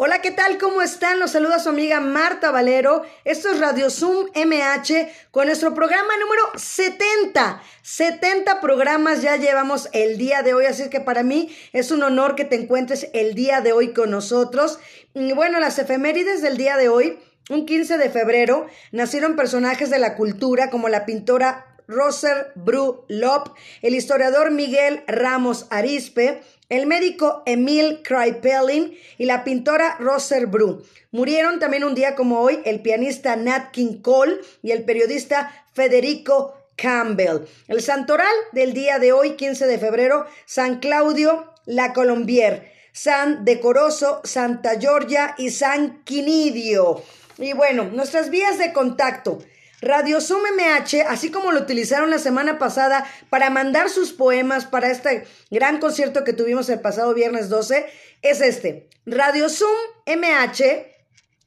Hola, ¿qué tal? ¿Cómo están? Los saluda su amiga Marta Valero. Esto es Radio Zoom MH con nuestro programa número 70. 70 programas ya llevamos el día de hoy, así que para mí es un honor que te encuentres el día de hoy con nosotros. Y bueno, las efemérides del día de hoy, un 15 de febrero, nacieron personajes de la cultura como la pintora Roser Bru Lop, el historiador Miguel Ramos Arispe, el médico Emil Kraepelin y la pintora Roser Bru. Murieron también un día como hoy el pianista Nat King Cole y el periodista Federico Campbell. El santoral del día de hoy, 15 de febrero, San Claudio La Colombier, San Decoroso, Santa Georgia y San Quinidio. Y bueno, nuestras vías de contacto. Radio Zoom MH, así como lo utilizaron la semana pasada para mandar sus poemas para este gran concierto que tuvimos el pasado viernes 12, es este, Radio Zoom MH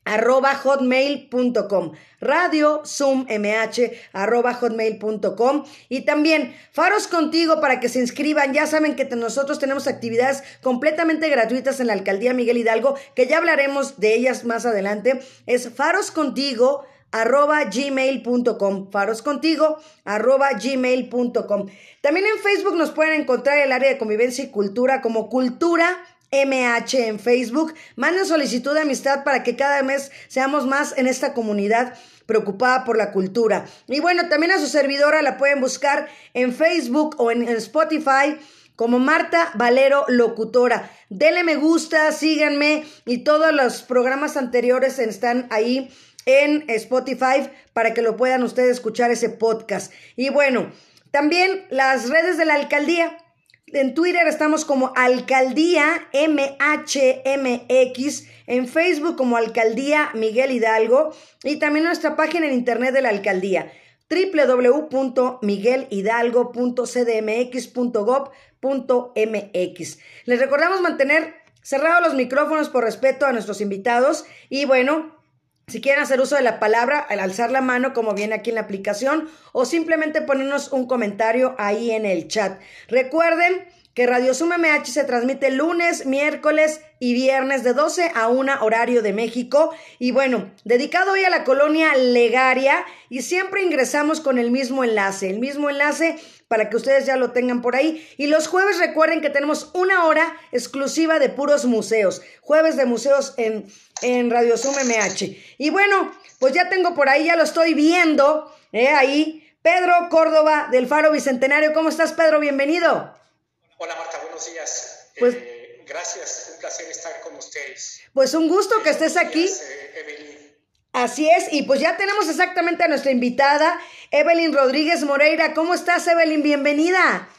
arroba hotmail.com radio zoom mh arroba hotmail.com y también faros contigo para que se inscriban. Ya saben que nosotros tenemos actividades completamente gratuitas en la alcaldía Miguel Hidalgo que ya hablaremos de ellas más adelante. Es faros contigo arroba gmail.com, faros contigo, arroba gmail.com. También en Facebook nos pueden encontrar el área de convivencia y cultura como Cultura MH en Facebook. Manden solicitud de amistad para que cada mes seamos más en esta comunidad preocupada por la cultura. Y bueno, también a su servidora la pueden buscar en Facebook o en, Spotify como Marta Valero Locutora. Denle me gusta, síganme y todos los programas anteriores están ahí en Spotify para que lo puedan ustedes escuchar ese podcast. Y bueno, también las redes de la alcaldía. En Twitter estamos como Alcaldía MHMX, en Facebook como Alcaldía Miguel Hidalgo y también nuestra página en internet de la alcaldía www.miguelhidalgo.cdmx.gov.mx. Les recordamos mantener cerrados los micrófonos por respeto a nuestros invitados y bueno, si quieren hacer uso de la palabra, al alzar la mano, como viene aquí en la aplicación, o simplemente ponernos un comentario ahí en el chat. Recuerden que Radio Suma MH se transmite lunes, miércoles y viernes de 12 a 1 horario de México. Y bueno, dedicado hoy a la colonia Legaria y siempre ingresamos con el mismo enlace, el mismo enlace para que ustedes ya lo tengan por ahí. Y los jueves recuerden que tenemos una hora exclusiva de puros museos, jueves de museos en, en Radio Zoom MH. Y bueno, pues ya tengo por ahí, ya lo estoy viendo, eh, ahí, Pedro Córdoba del Faro Bicentenario. ¿Cómo estás, Pedro? Bienvenido. Hola, Marta, buenos días. Pues, eh, gracias, un placer estar con ustedes. Pues un gusto que estés aquí. Eh, Así es, y pues ya tenemos exactamente a nuestra invitada, Evelyn Rodríguez Moreira. ¿Cómo estás, Evelyn? Bienvenida.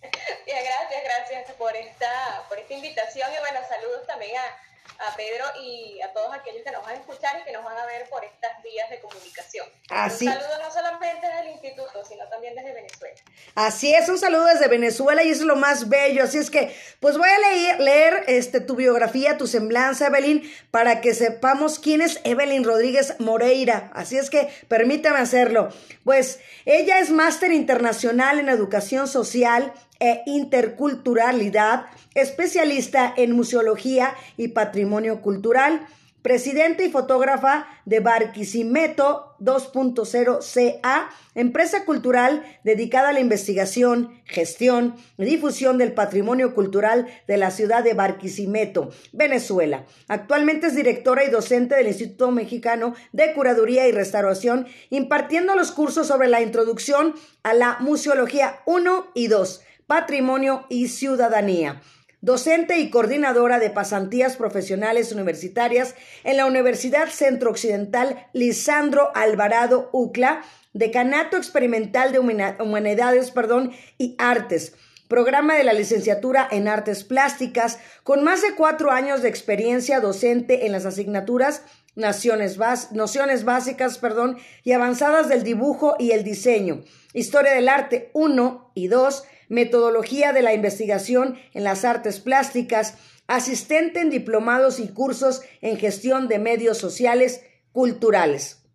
Bien, gracias, gracias por esta, por esta invitación y bueno, saludos también a, a Pedro y a todos aquellos que nos van a escuchar y que nos van a ver por estas vías de comunicación. Así. Un saludo no solamente desde el instituto, sino también desde Venezuela. Así es, un saludo desde Venezuela y eso es lo más bello. Así es que, pues voy a leer, leer este, tu biografía, tu semblanza, Evelyn, para que sepamos quién es Evelyn Rodríguez Moreira. Así es que permítame hacerlo. Pues ella es máster internacional en educación social e interculturalidad, especialista en museología y patrimonio cultural, presidente y fotógrafa de Barquisimeto 2.0 CA, empresa cultural dedicada a la investigación, gestión y difusión del patrimonio cultural de la ciudad de Barquisimeto, Venezuela. Actualmente es directora y docente del Instituto Mexicano de Curaduría y Restauración, impartiendo los cursos sobre la introducción a la museología 1 y 2 Patrimonio y Ciudadanía. Docente y coordinadora de pasantías profesionales universitarias en la Universidad Centro Occidental Lisandro Alvarado UCLA, Decanato Experimental de Humanidades perdón, y Artes. Programa de la licenciatura en Artes Plásticas, con más de cuatro años de experiencia docente en las asignaturas Naciones nociones básicas perdón, y avanzadas del dibujo y el diseño, Historia del Arte 1 y 2, metodología de la investigación en las artes plásticas, asistente en diplomados y cursos en gestión de medios sociales culturales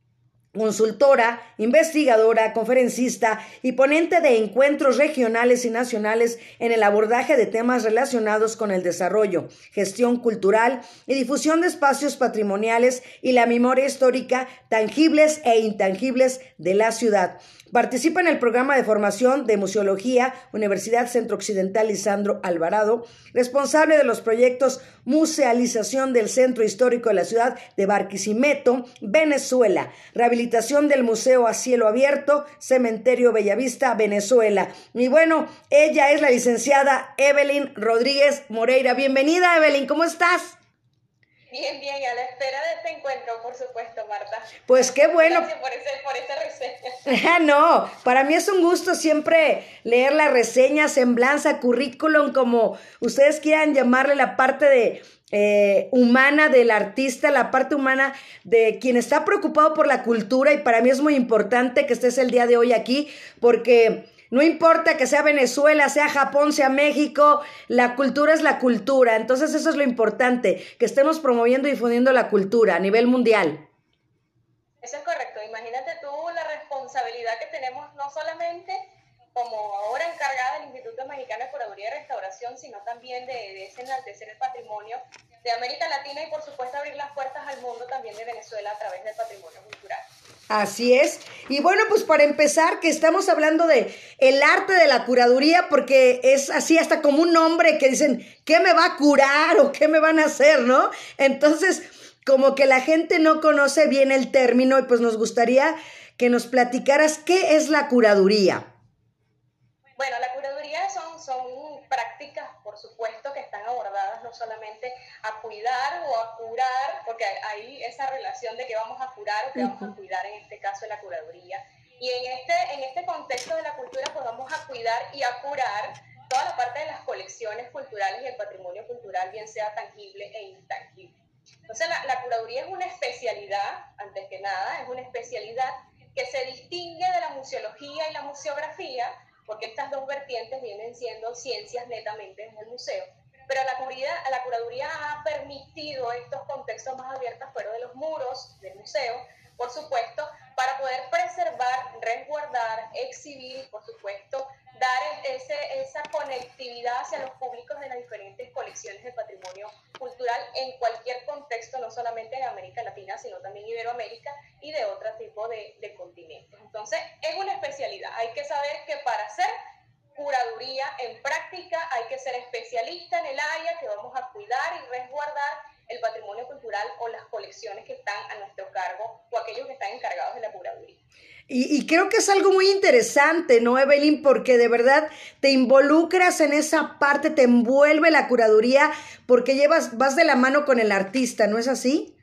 consultora, investigadora, conferencista y ponente de encuentros regionales y nacionales en el abordaje de temas relacionados con el desarrollo, gestión cultural y difusión de espacios patrimoniales y la memoria histórica tangibles e intangibles de la ciudad. Participa en el programa de formación de Museología, Universidad Centro Occidental Lisandro Alvarado, responsable de los proyectos Musealización del Centro Histórico de la Ciudad de Barquisimeto, Venezuela, Rehabilitación del Museo a Cielo Abierto, Cementerio Bellavista, Venezuela. Y bueno, ella es la licenciada Evelyn Rodríguez Moreira. Bienvenida, Evelyn, ¿cómo estás? Bien, bien, a la espera de este encuentro, por supuesto, Marta. Pues qué bueno. Gracias por, ese, por esa reseña. No, para mí es un gusto siempre leer la reseña, semblanza, currículum, como ustedes quieran llamarle la parte de eh, humana del artista, la parte humana de quien está preocupado por la cultura y para mí es muy importante que estés el día de hoy aquí porque no importa que sea Venezuela, sea Japón, sea México, la cultura es la cultura. Entonces eso es lo importante, que estemos promoviendo y difundiendo la cultura a nivel mundial. Eso es correcto. Imagínate tú la responsabilidad que tenemos no solamente como ahora encargada del Instituto Mexicano de Curaduría y Restauración, sino también de, de enaltecer el patrimonio de América Latina y por supuesto abrir las puertas al mundo también de Venezuela a través del patrimonio cultural. Así es. Y bueno, pues para empezar, que estamos hablando de el arte de la curaduría, porque es así hasta como un nombre que dicen, ¿qué me va a curar o qué me van a hacer, no? Entonces, como que la gente no conoce bien el término y pues nos gustaría que nos platicaras qué es la curaduría. Bueno, la curaduría son, son prácticas, por supuesto, abordadas no solamente a cuidar o a curar, porque hay esa relación de que vamos a curar o que vamos a cuidar, en este caso de la curaduría. Y en este, en este contexto de la cultura, pues vamos a cuidar y a curar toda la parte de las colecciones culturales y el patrimonio cultural, bien sea tangible e intangible. Entonces, la, la curaduría es una especialidad, antes que nada, es una especialidad que se distingue de la museología y la museografía, porque estas dos vertientes vienen siendo ciencias netamente en el museo. Pero la, la curaduría ha permitido estos contextos más abiertos fuera de los muros del museo, por supuesto, para poder preservar, resguardar, exhibir por supuesto, dar ese, esa conectividad hacia los públicos de las diferentes colecciones de patrimonio cultural en cualquier contexto, no solamente de América Latina, sino también Iberoamérica y de otro tipo de, de continentes. Entonces, es una especialidad. Hay que saber que para hacer curaduría en práctica hay que ser especialista en el área que vamos a cuidar y resguardar el patrimonio cultural o las colecciones que están a nuestro cargo o aquellos que están encargados de la curaduría. Y, creo que es algo muy interesante, ¿no, Evelyn? Porque de verdad te involucras en esa parte, te envuelve la curaduría, porque llevas, vas de la mano con el artista, ¿no es así?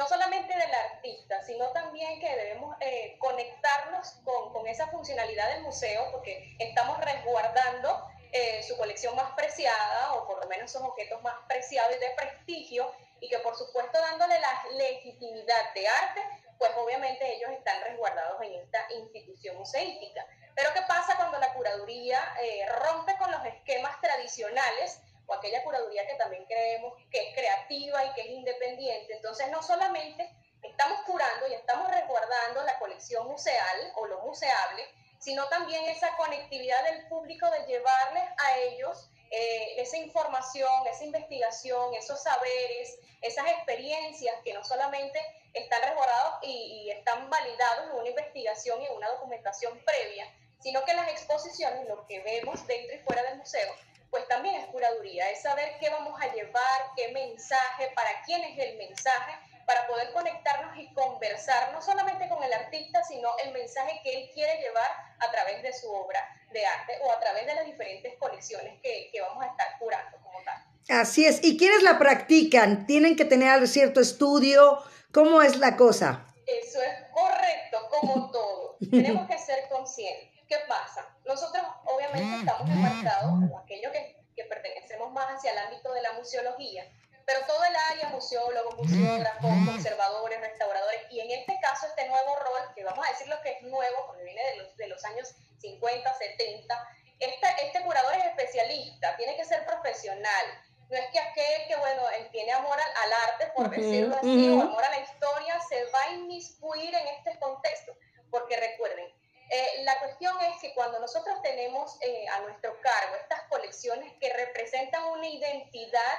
No solamente del artista, sino también que debemos eh, conectarnos con, con, esa funcionalidad del museo, porque estamos resguardando eh, su colección más preciada, o por lo menos esos objetos más preciados y de prestigio, y que por supuesto dándole la legitimidad de arte pues obviamente ellos están resguardados en esta institución museística. Pero ¿qué pasa cuando la curaduría eh, rompe con los esquemas tradicionales aquella curaduría que también creemos que es creativa y que es independiente? Entonces no solamente estamos curando y estamos resguardando la colección museal o lo museable, sino también esa conectividad del público de llevarles a ellos eh, esa información, esa investigación, esos saberes, esas experiencias que no solamente están resguardados y, están validados en una investigación y en una documentación previa, sino que las exposiciones, lo que vemos dentro y fuera del museo, pues también es curaduría, es saber qué vamos a llevar, qué mensaje, para quién es el mensaje, para poder conectarnos y conversar no solamente con el artista, sino el mensaje que él quiere llevar a través de su obra de arte o a través de las diferentes colecciones que, que vamos a estar curando como tal. Así es. ¿Y quiénes la practican? ¿Tienen que tener cierto estudio? ¿Cómo es la cosa? Eso es correcto, como todo. Tenemos que ser conscientes. ¿Qué pasa? Nosotros obviamente estamos enmarcados, aquellos que, que pertenecemos más hacia el ámbito de la museología, pero todo el área, museólogos, museógrafos, conservadores, restauradores, y en este caso este nuevo rol, que vamos a decir lo que es nuevo, porque viene de los, de los años 50, 70, este, este curador es especialista, tiene que ser profesional, No es que aquel que, bueno, tiene amor al, arte, por decirlo así, o amor a la historia, se va a inmiscuir en este contexto. Porque recuerden, eh, la cuestión es que cuando nosotros tenemos eh, a nuestro cargo estas colecciones que representan una identidad,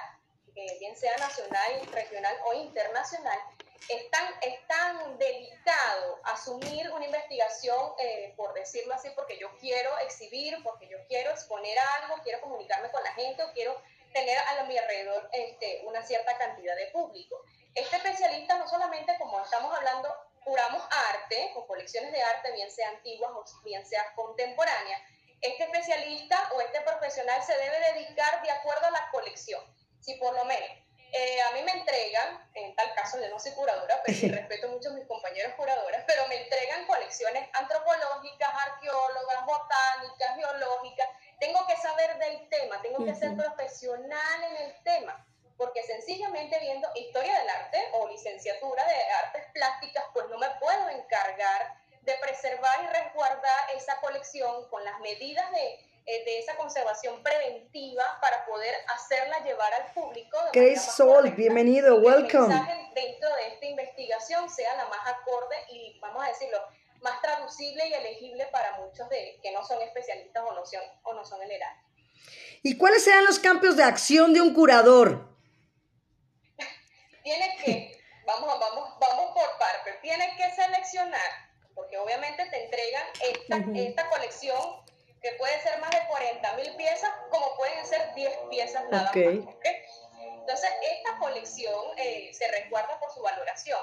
eh, bien sea nacional, regional o internacional, es tan, es tan delicado asumir una investigación, por decirlo así, porque yo quiero exhibir, porque yo quiero exponer algo, quiero comunicarme con la gente quiero tener a mi alrededor este, una cierta cantidad de público. Este especialista no solamente, como estamos hablando, curamos arte o colecciones de arte, bien sea antiguas o bien sea contemporáneas, este especialista o este profesional se debe dedicar de acuerdo a la colección. Si por lo menos eh, a mí me entregan, en tal caso yo no soy curadora, pero sí respeto mucho a mis compañeros curadoras, pero me entregan colecciones antropológicas, arqueólogas, botánicas, biológicas. Tengo que saber del tema, tengo que ser profesional en el tema porque sencillamente viendo historia del arte o licenciatura de artes plásticas, pues no me puedo encargar de preservar y resguardar esa colección con las medidas de, eh, de esa conservación preventiva para poder hacerla llevar al público. Grace Sol, bienvenido, welcome. El dentro de esta investigación sea la más acorde y, vamos a decirlo, más traducible y elegible para muchos de que no son especialistas o no son, o no son en el área. ¿Y cuáles serán los campos de acción de un curador? Tienes que, vamos, vamos, vamos por partes, tienes que seleccionar, porque obviamente te entregan esta, esta colección que puede ser más de 40 mil piezas, como pueden ser 10 piezas nada más. Entonces, esta colección eh, se resguarda por su valoración.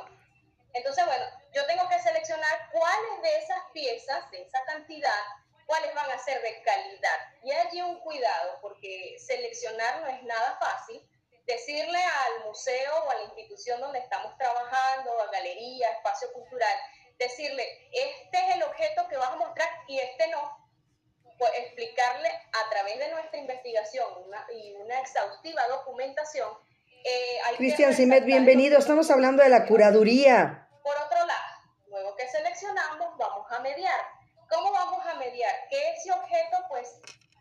Entonces, bueno, yo tengo que seleccionar cuáles de esas piezas, de esa cantidad, cuáles van a ser de calidad. Y allí un cuidado, porque seleccionar no es nada fácil, decirle al museo o a la institución donde estamos trabajando, a galería, espacio cultural, decirle, este es el objeto que vas a mostrar y este no. Pues explicarle a través de nuestra investigación y una exhaustiva documentación. Eh, Cristian Simet, bienvenido. Estamos hablando de la curaduría. Por otro lado, luego que seleccionamos, vamos a mediar. ¿Cómo vamos a mediar? Que ese objeto, pues,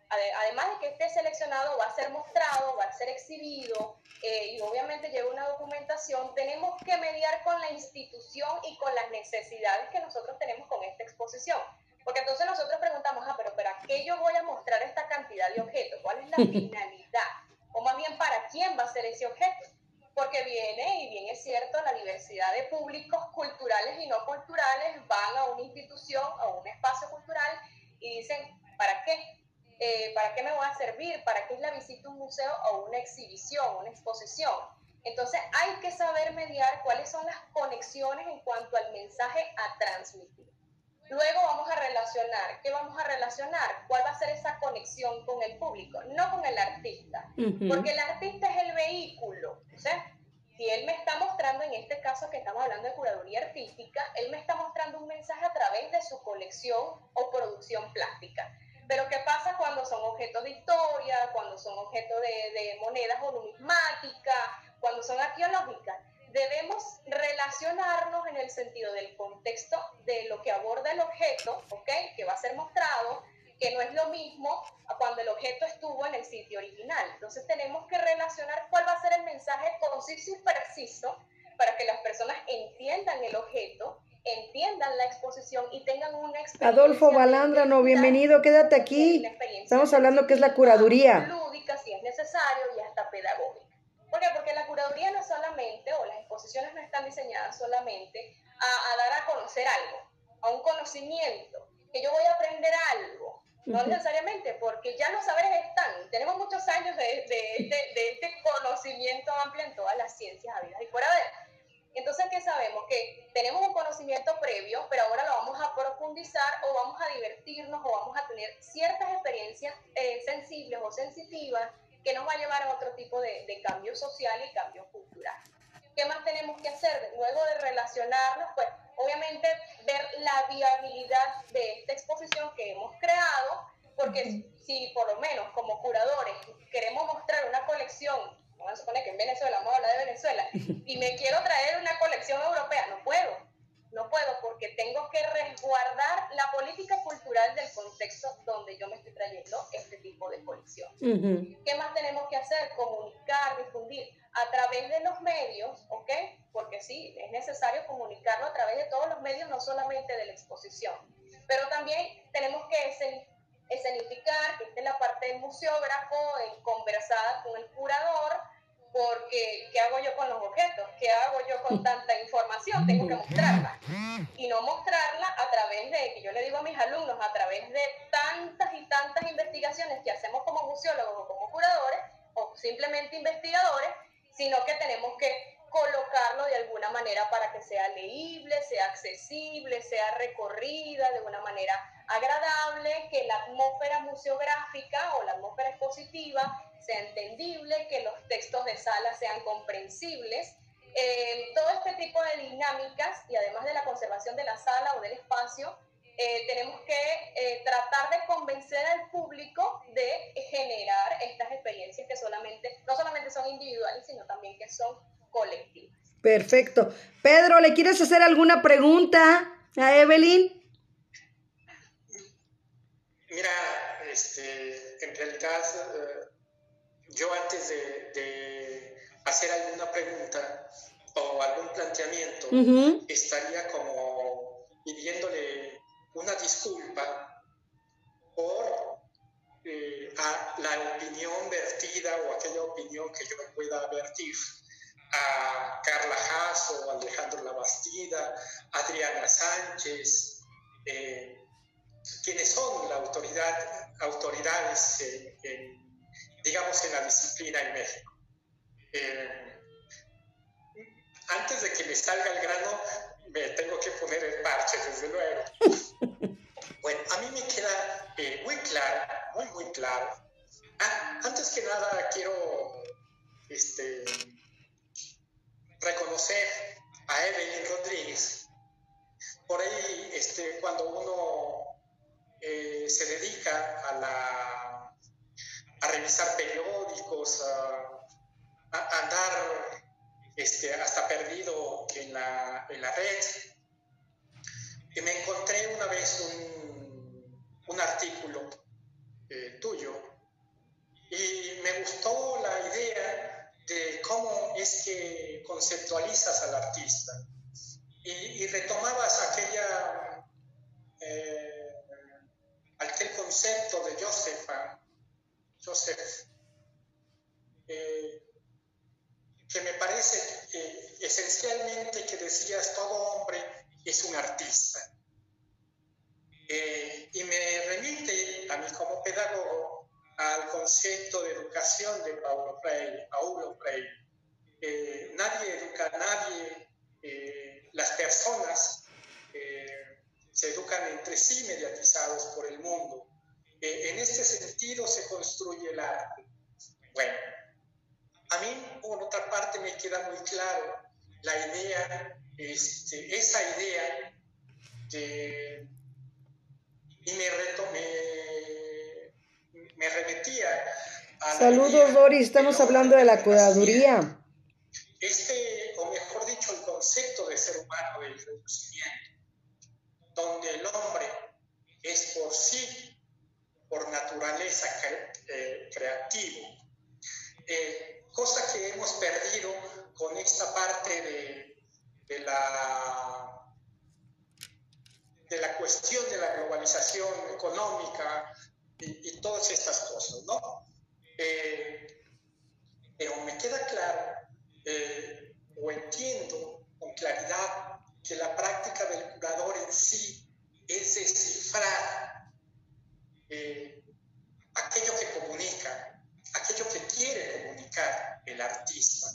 además de que esté seleccionado, va a ser mostrado, va a ser exhibido eh, y obviamente lleva una documentación, tenemos que mediar con la institución y con las necesidades que nosotros tenemos con esta exposición. Porque entonces nosotros preguntamos, ah, pero ¿para qué yo voy a mostrar esta cantidad de objetos? ¿Cuál es la finalidad? O más bien, ¿para quién va a ser ese objeto? Porque viene, y bien es cierto, la diversidad de públicos culturales y no culturales van a una institución, a un espacio cultural y dicen, ¿para qué? Eh, ¿para qué me va a servir? ¿Para qué es la visita a un museo o una exhibición, una exposición? Entonces hay que saber mediar cuáles son las conexiones en cuanto al mensaje a transmitir. Luego vamos a relacionar. ¿Qué vamos a relacionar? ¿Cuál va a ser esa conexión con el público? No con el artista. Porque el artista es el vehículo. Si él me está mostrando, en este caso que estamos hablando de curaduría artística, él me está mostrando un mensaje a través de su colección o producción plástica. Pero ¿qué pasa cuando son objetos de historia, cuando son objetos de, monedas o numismáticas, cuando son arqueológicas? Debemos relacionarnos en el sentido del contexto de lo que aborda el objeto, ¿ok? Que va a ser mostrado, que no es lo mismo a cuando el objeto estuvo en el sitio original. Entonces tenemos que relacionar cuál va a ser el mensaje conciso y preciso para que las personas entiendan el objeto entiendan la exposición y tengan una experiencia. Adolfo Balandrano, bienvenido, quédate aquí. Estamos hablando que es la curaduría. Lúdica, si es necesario, y hasta pedagógica. ¿Por qué? Porque la curaduría no es solamente, o las exposiciones no están diseñadas solamente a, dar a conocer algo, a un conocimiento, que yo voy a aprender algo. No necesariamente, porque ya los saberes están. Tenemos muchos años de, de, de, este conocimiento amplio en todas las ciencias habidas y por haber entonces, ¿qué sabemos? Que tenemos un conocimiento previo, pero ahora lo vamos a profundizar o vamos a divertirnos o vamos a tener ciertas experiencias eh, sensibles o sensitivas que nos va a llevar a otro tipo de, de cambio social y cambio cultural. ¿Qué más tenemos que hacer? Luego de relacionarnos, pues obviamente ver la viabilidad de esta exposición que hemos creado, porque si por lo menos como curadores queremos mostrar una colección vamos a suponer que en Venezuela, vamos a hablar de Venezuela, y me quiero traer una colección europea, no puedo, no puedo porque tengo que resguardar la política cultural del contexto donde yo me estoy trayendo este tipo de colección. ¿Qué más tenemos que hacer? Comunicar medios, ¿ok? Porque sí, es necesario comunicarlo a través de todos los medios, no solamente de la exposición. Pero también tenemos que escenificar, que esté la parte del museógrafo, en conversada con el curador, porque ¿qué hago yo con los objetos? ¿Qué hago yo con tanta información? Tengo que mostrarla. Y no mostrarla a través de, que yo le digo a mis alumnos, a través de tantas y tantas investigaciones que hacemos como museólogos o como curadores, o simplemente investigadores, sino que tenemos que colocarlo de alguna manera para que sea leíble, sea accesible, sea recorrida de una manera agradable, que la atmósfera museográfica o la atmósfera expositiva sea entendible, que los textos de sala sean comprensibles. Eh, todo este tipo de dinámicas y además de la conservación de la sala o del espacio, eh, tenemos que eh, tratar de convencer al público de generar estas experiencias que solamente, no solamente son individuales, sino también que son colectivas. Perfecto. Pedro, ¿le quieres hacer alguna pregunta a Evelyn? Mira, este, en realidad yo antes de, hacer alguna pregunta o algún planteamiento, estaría como pidiéndole una disculpa por eh, la opinión vertida o aquella opinión que yo pueda vertir a Carla Haas o Alejandro Labastida, Adriana Sánchez, eh, quienes son la autoridad, autoridades en digamos, en la disciplina en México. Eh, antes de que me salga el grano, me tengo que poner el parche, desde luego. Bueno, a mí me queda eh, muy claro, muy, muy claro. Ah, antes que nada, quiero este, reconocer a Evelyn Rodríguez. Por ahí, este, cuando uno eh, se dedica a la a revisar periódicos, a, andar este, hasta perdido en la, en la, red. Y me encontré una vez un, un artículo eh, tuyo y me gustó la idea de cómo es que conceptualizas al artista. Y, retomabas aquella, eh, aquel concepto de Josefa Joseph, eh, que me parece esencialmente que decías todo hombre es un artista. Eh, y me remite a mí como pedagogo al concepto de educación de Paulo Freire, Paulo Freire. Eh, nadie educa a nadie, las personas se educan entre sí mediatizados por el mundo en este sentido se construye el arte. Bueno, a mí por otra parte me queda muy claro la idea, este, esa idea de, y me, me, remetía a... Saludos Doris, estamos hablando de la curaduría. Este, o mejor dicho, el concepto de ser humano del reconocimiento, donde el hombre es por sí por naturaleza eh, creativo. Eh, cosa que hemos perdido con esta parte de, la, de la cuestión de la globalización económica y, todas estas cosas, ¿no? Eh, pero me queda claro o entiendo con claridad que la práctica del curador en sí es descifrar eh, aquello que comunica, aquello que quiere comunicar el artista.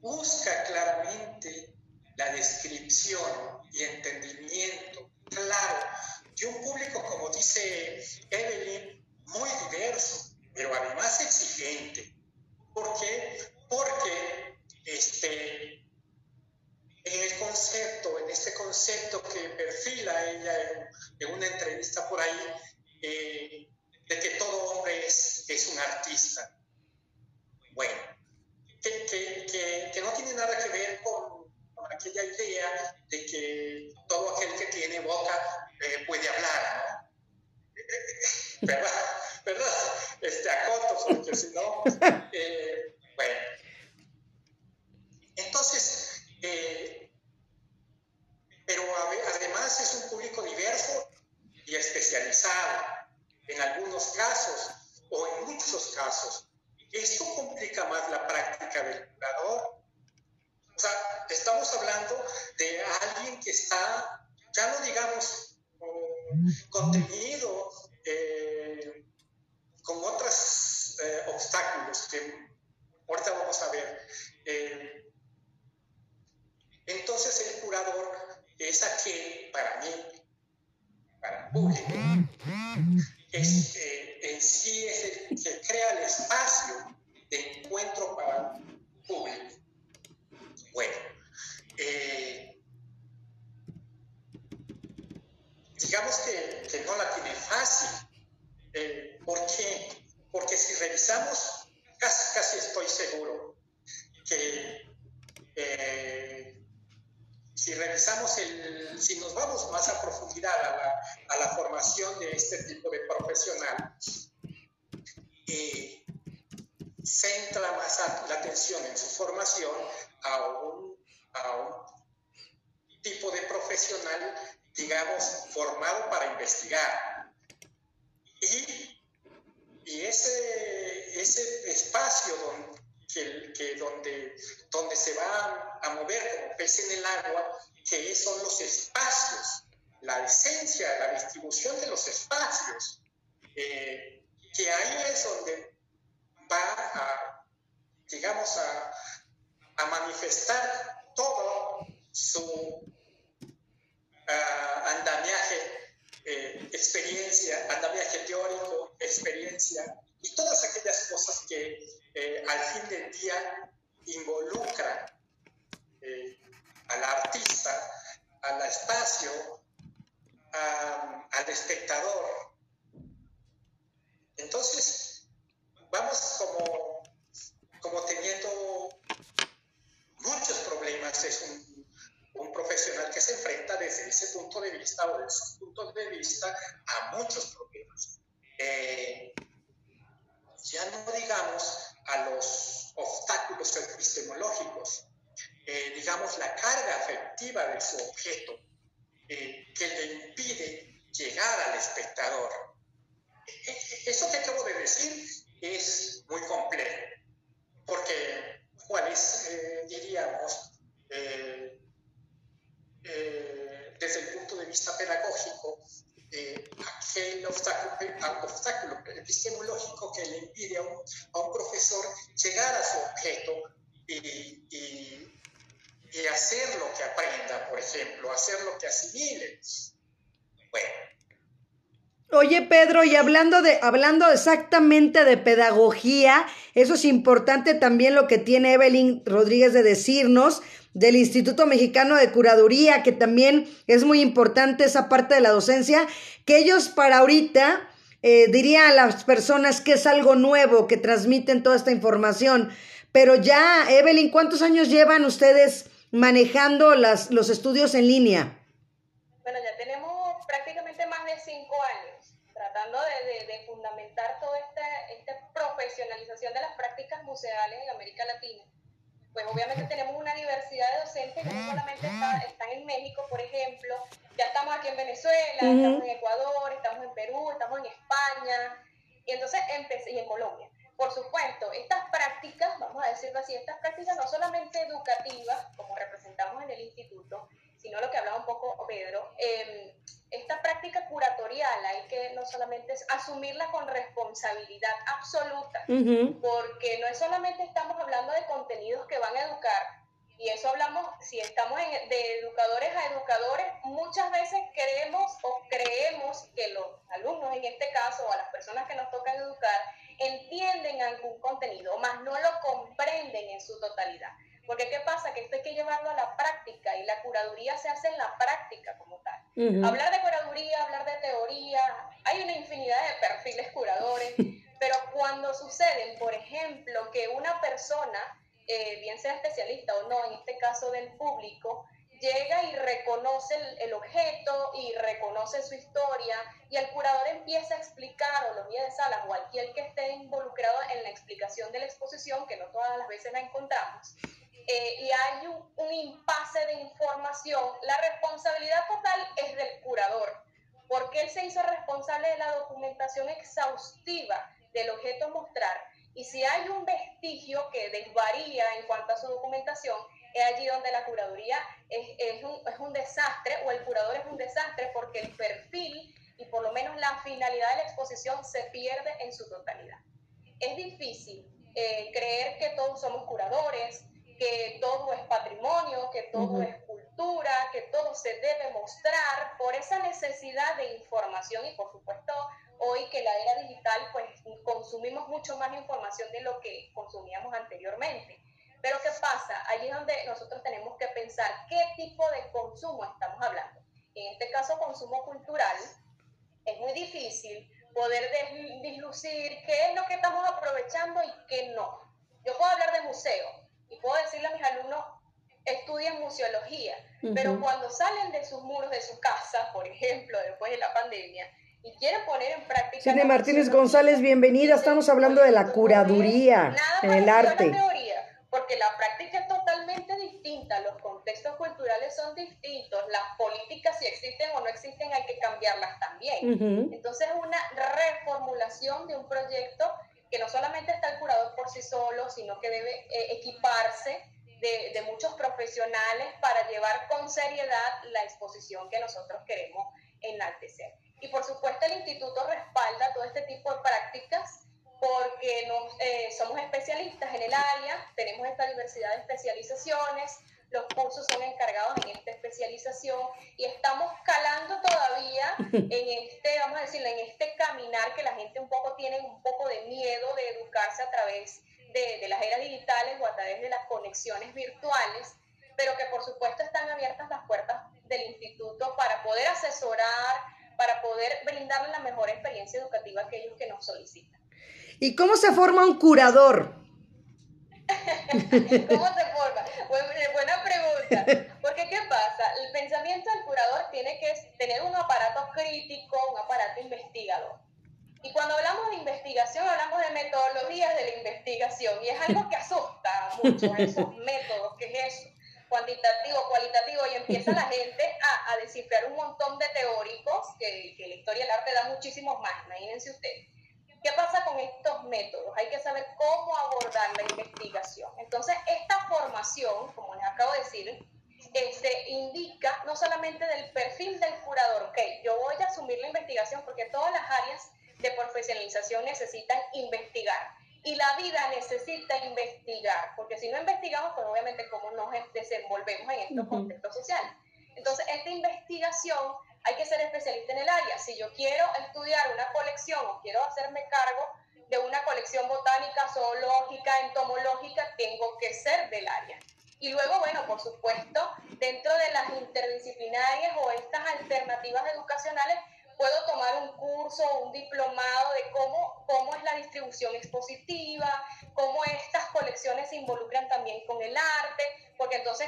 Busca claramente la descripción y entendimiento claro de un público, como dice Evelyn, muy diverso, pero además exigente. ¿Por qué? Porque este, en el concepto, en este concepto que perfila ella en una entrevista por ahí, eh, de que todo hombre es, es un artista. Bueno, que, que, que, no tiene nada que ver con, aquella idea de que todo aquel que tiene boca eh, puede hablar, ¿no? ¿Verdad? ¿Verdad? Este, acoto, porque si no, eh, bueno. Eh, pero además es un público diverso y especializado en algunos casos o en muchos casos. Esto complica más la práctica del curador. O sea, estamos hablando de alguien que está, ya no digamos, contenido eh, con otros eh, obstáculos que ahorita vamos a ver. Eh, entonces el curador es aquel, para mí, para público, es, digamos la carga afectiva de su objeto eh, que le impide llegar al espectador. Eso que acabo de decir es muy complejo, porque cuál es, diríamos, eh, desde el punto de vista pedagógico, eh, aquel obstáculo, obstáculo, epistemológico que le impide a un, a un profesor llegar a su objeto y, y, y, hacer lo que aprenda, por ejemplo, hacer lo que asimile. Bueno. Oye, Pedro, y hablando de, hablando exactamente de pedagogía, eso es importante también lo que tiene Evelyn Rodríguez de decirnos, del Instituto Mexicano de Curaduría, que también es muy importante esa parte de la docencia, que ellos para ahorita eh, diría a las personas que es algo nuevo, que transmiten toda esta información. Pero ya, Evelyn, ¿cuántos años llevan ustedes manejando las, los estudios en línea? Bueno, ya tenemos prácticamente más de cinco años tratando de, de fundamentar toda esta, esta profesionalización de las prácticas museales en América Latina pues obviamente tenemos una diversidad de docentes que no solamente están en México, por ejemplo, ya estamos aquí en Venezuela, estamos en Ecuador, estamos en Perú, estamos en España, y entonces empecé, y en Colombia. Por supuesto, estas prácticas, vamos a decirlo así, estas prácticas no solamente educativas, como representamos en el instituto, sino lo que hablaba un poco Pedro, eh, esta práctica curatorial hay que no solamente es asumirla con responsabilidad absoluta, porque no es solamente estamos hablando de contenidos que van a educar, y eso hablamos, si estamos en, de educadores a educadores, muchas veces queremos o creemos que los alumnos en este caso, o a las personas que nos tocan educar, entienden algún contenido, más no lo comprenden en su totalidad. Porque ¿qué pasa? Que esto hay que llevarlo a la práctica y la curaduría se hace en la práctica como tal. Hablar de curaduría, hablar de teoría, hay una infinidad de perfiles curadores, pero cuando suceden, por ejemplo, que una persona, eh, bien sea especialista o no, en este caso del público, llega y reconoce el, objeto y reconoce su historia y el curador empieza a explicar o los guías de sala o cualquier que esté involucrado en la explicación de la exposición, que no todas las veces la encontramos, eh, y hay un, un impasse de información, la responsabilidad total es del curador, porque él se hizo responsable de la documentación exhaustiva del objeto mostrar. Y si hay un vestigio que desvaría en cuanto a su documentación, es allí donde la curaduría es, es, un, es un desastre o el curador es un desastre porque el perfil y por lo menos la finalidad de la exposición se pierde en su totalidad. Es difícil eh, creer que todos somos curadores, que todo es patrimonio, que todo es cultura, que todo se debe mostrar por esa necesidad de información y por supuesto hoy que la era digital pues consumimos mucho más información de lo que consumíamos anteriormente. Pero ¿qué pasa? Allí es donde nosotros tenemos que pensar qué tipo de consumo estamos hablando. En este caso, consumo cultural, es muy difícil poder dislucir qué es lo que estamos aprovechando y qué no. Yo puedo hablar de museo y puedo decirle a mis alumnos, estudien museología, pero cuando salen de sus muros de su casa, por ejemplo, después de la pandemia, y quieren poner en práctica... Cine Martínez González, bienvenida. Estamos hablando de la curaduría en el arte. teoría, porque la práctica es totalmente distinta, los contextos culturales son distintos, las políticas si existen o no existen hay que cambiarlas también. Entonces una reformulación de un proyecto que no solamente está el curador por sí solo, sino que debe eh, equiparse de, de, muchos profesionales para llevar con seriedad la exposición que nosotros queremos enaltecer. Y por supuesto el instituto respalda todo este tipo de prácticas porque nos, eh, somos especialistas en el área, tenemos esta diversidad de especializaciones, los cursos son encargados en esta especialización y estamos calando todavía en este, vamos a decirlo, en este caminar que la gente un poco tiene un poco de miedo de educarse a través de, de las eras digitales o a través de las conexiones virtuales, pero que por supuesto están abiertas las puertas del instituto para poder asesorar, para poder brindarle la mejor experiencia educativa a aquellos que nos solicitan. ¿Y cómo se forma un curador? ¿Cómo se forma? buena pregunta. Porque ¿qué pasa? El pensamiento del curador tiene que tener un aparato crítico, un aparato investigador. Y cuando hablamos de investigación, hablamos de metodologías de la investigación. Y es algo que asusta mucho, esos métodos, ¿qué es eso? Cuantitativo, cualitativo, y empieza la gente a, a descifrar un montón de teóricos, que, que, la historia del arte da muchísimos más, imagínense ustedes. ¿Qué pasa con estos métodos? Hay que saber cómo abordar la investigación. Entonces, esta formación, como les acabo de decir, este, indica no solamente del perfil del curador, ok, yo voy a asumir la investigación porque todas las áreas de profesionalización necesitan investigar y la vida necesita investigar, porque si no investigamos, pues obviamente cómo nos desenvolvemos en estos contextos sociales. Entonces, esta investigación hay que ser especialista en el área. Si yo quiero estudiar una colección o quiero hacerme cargo de una colección botánica, zoológica, entomológica, tengo que ser del área. Y luego, bueno, por supuesto, dentro de las interdisciplinarias o estas alternativas educacionales, puedo tomar un curso o un diplomado de cómo, cómo es la distribución expositiva, cómo estas colecciones se involucran también con el arte,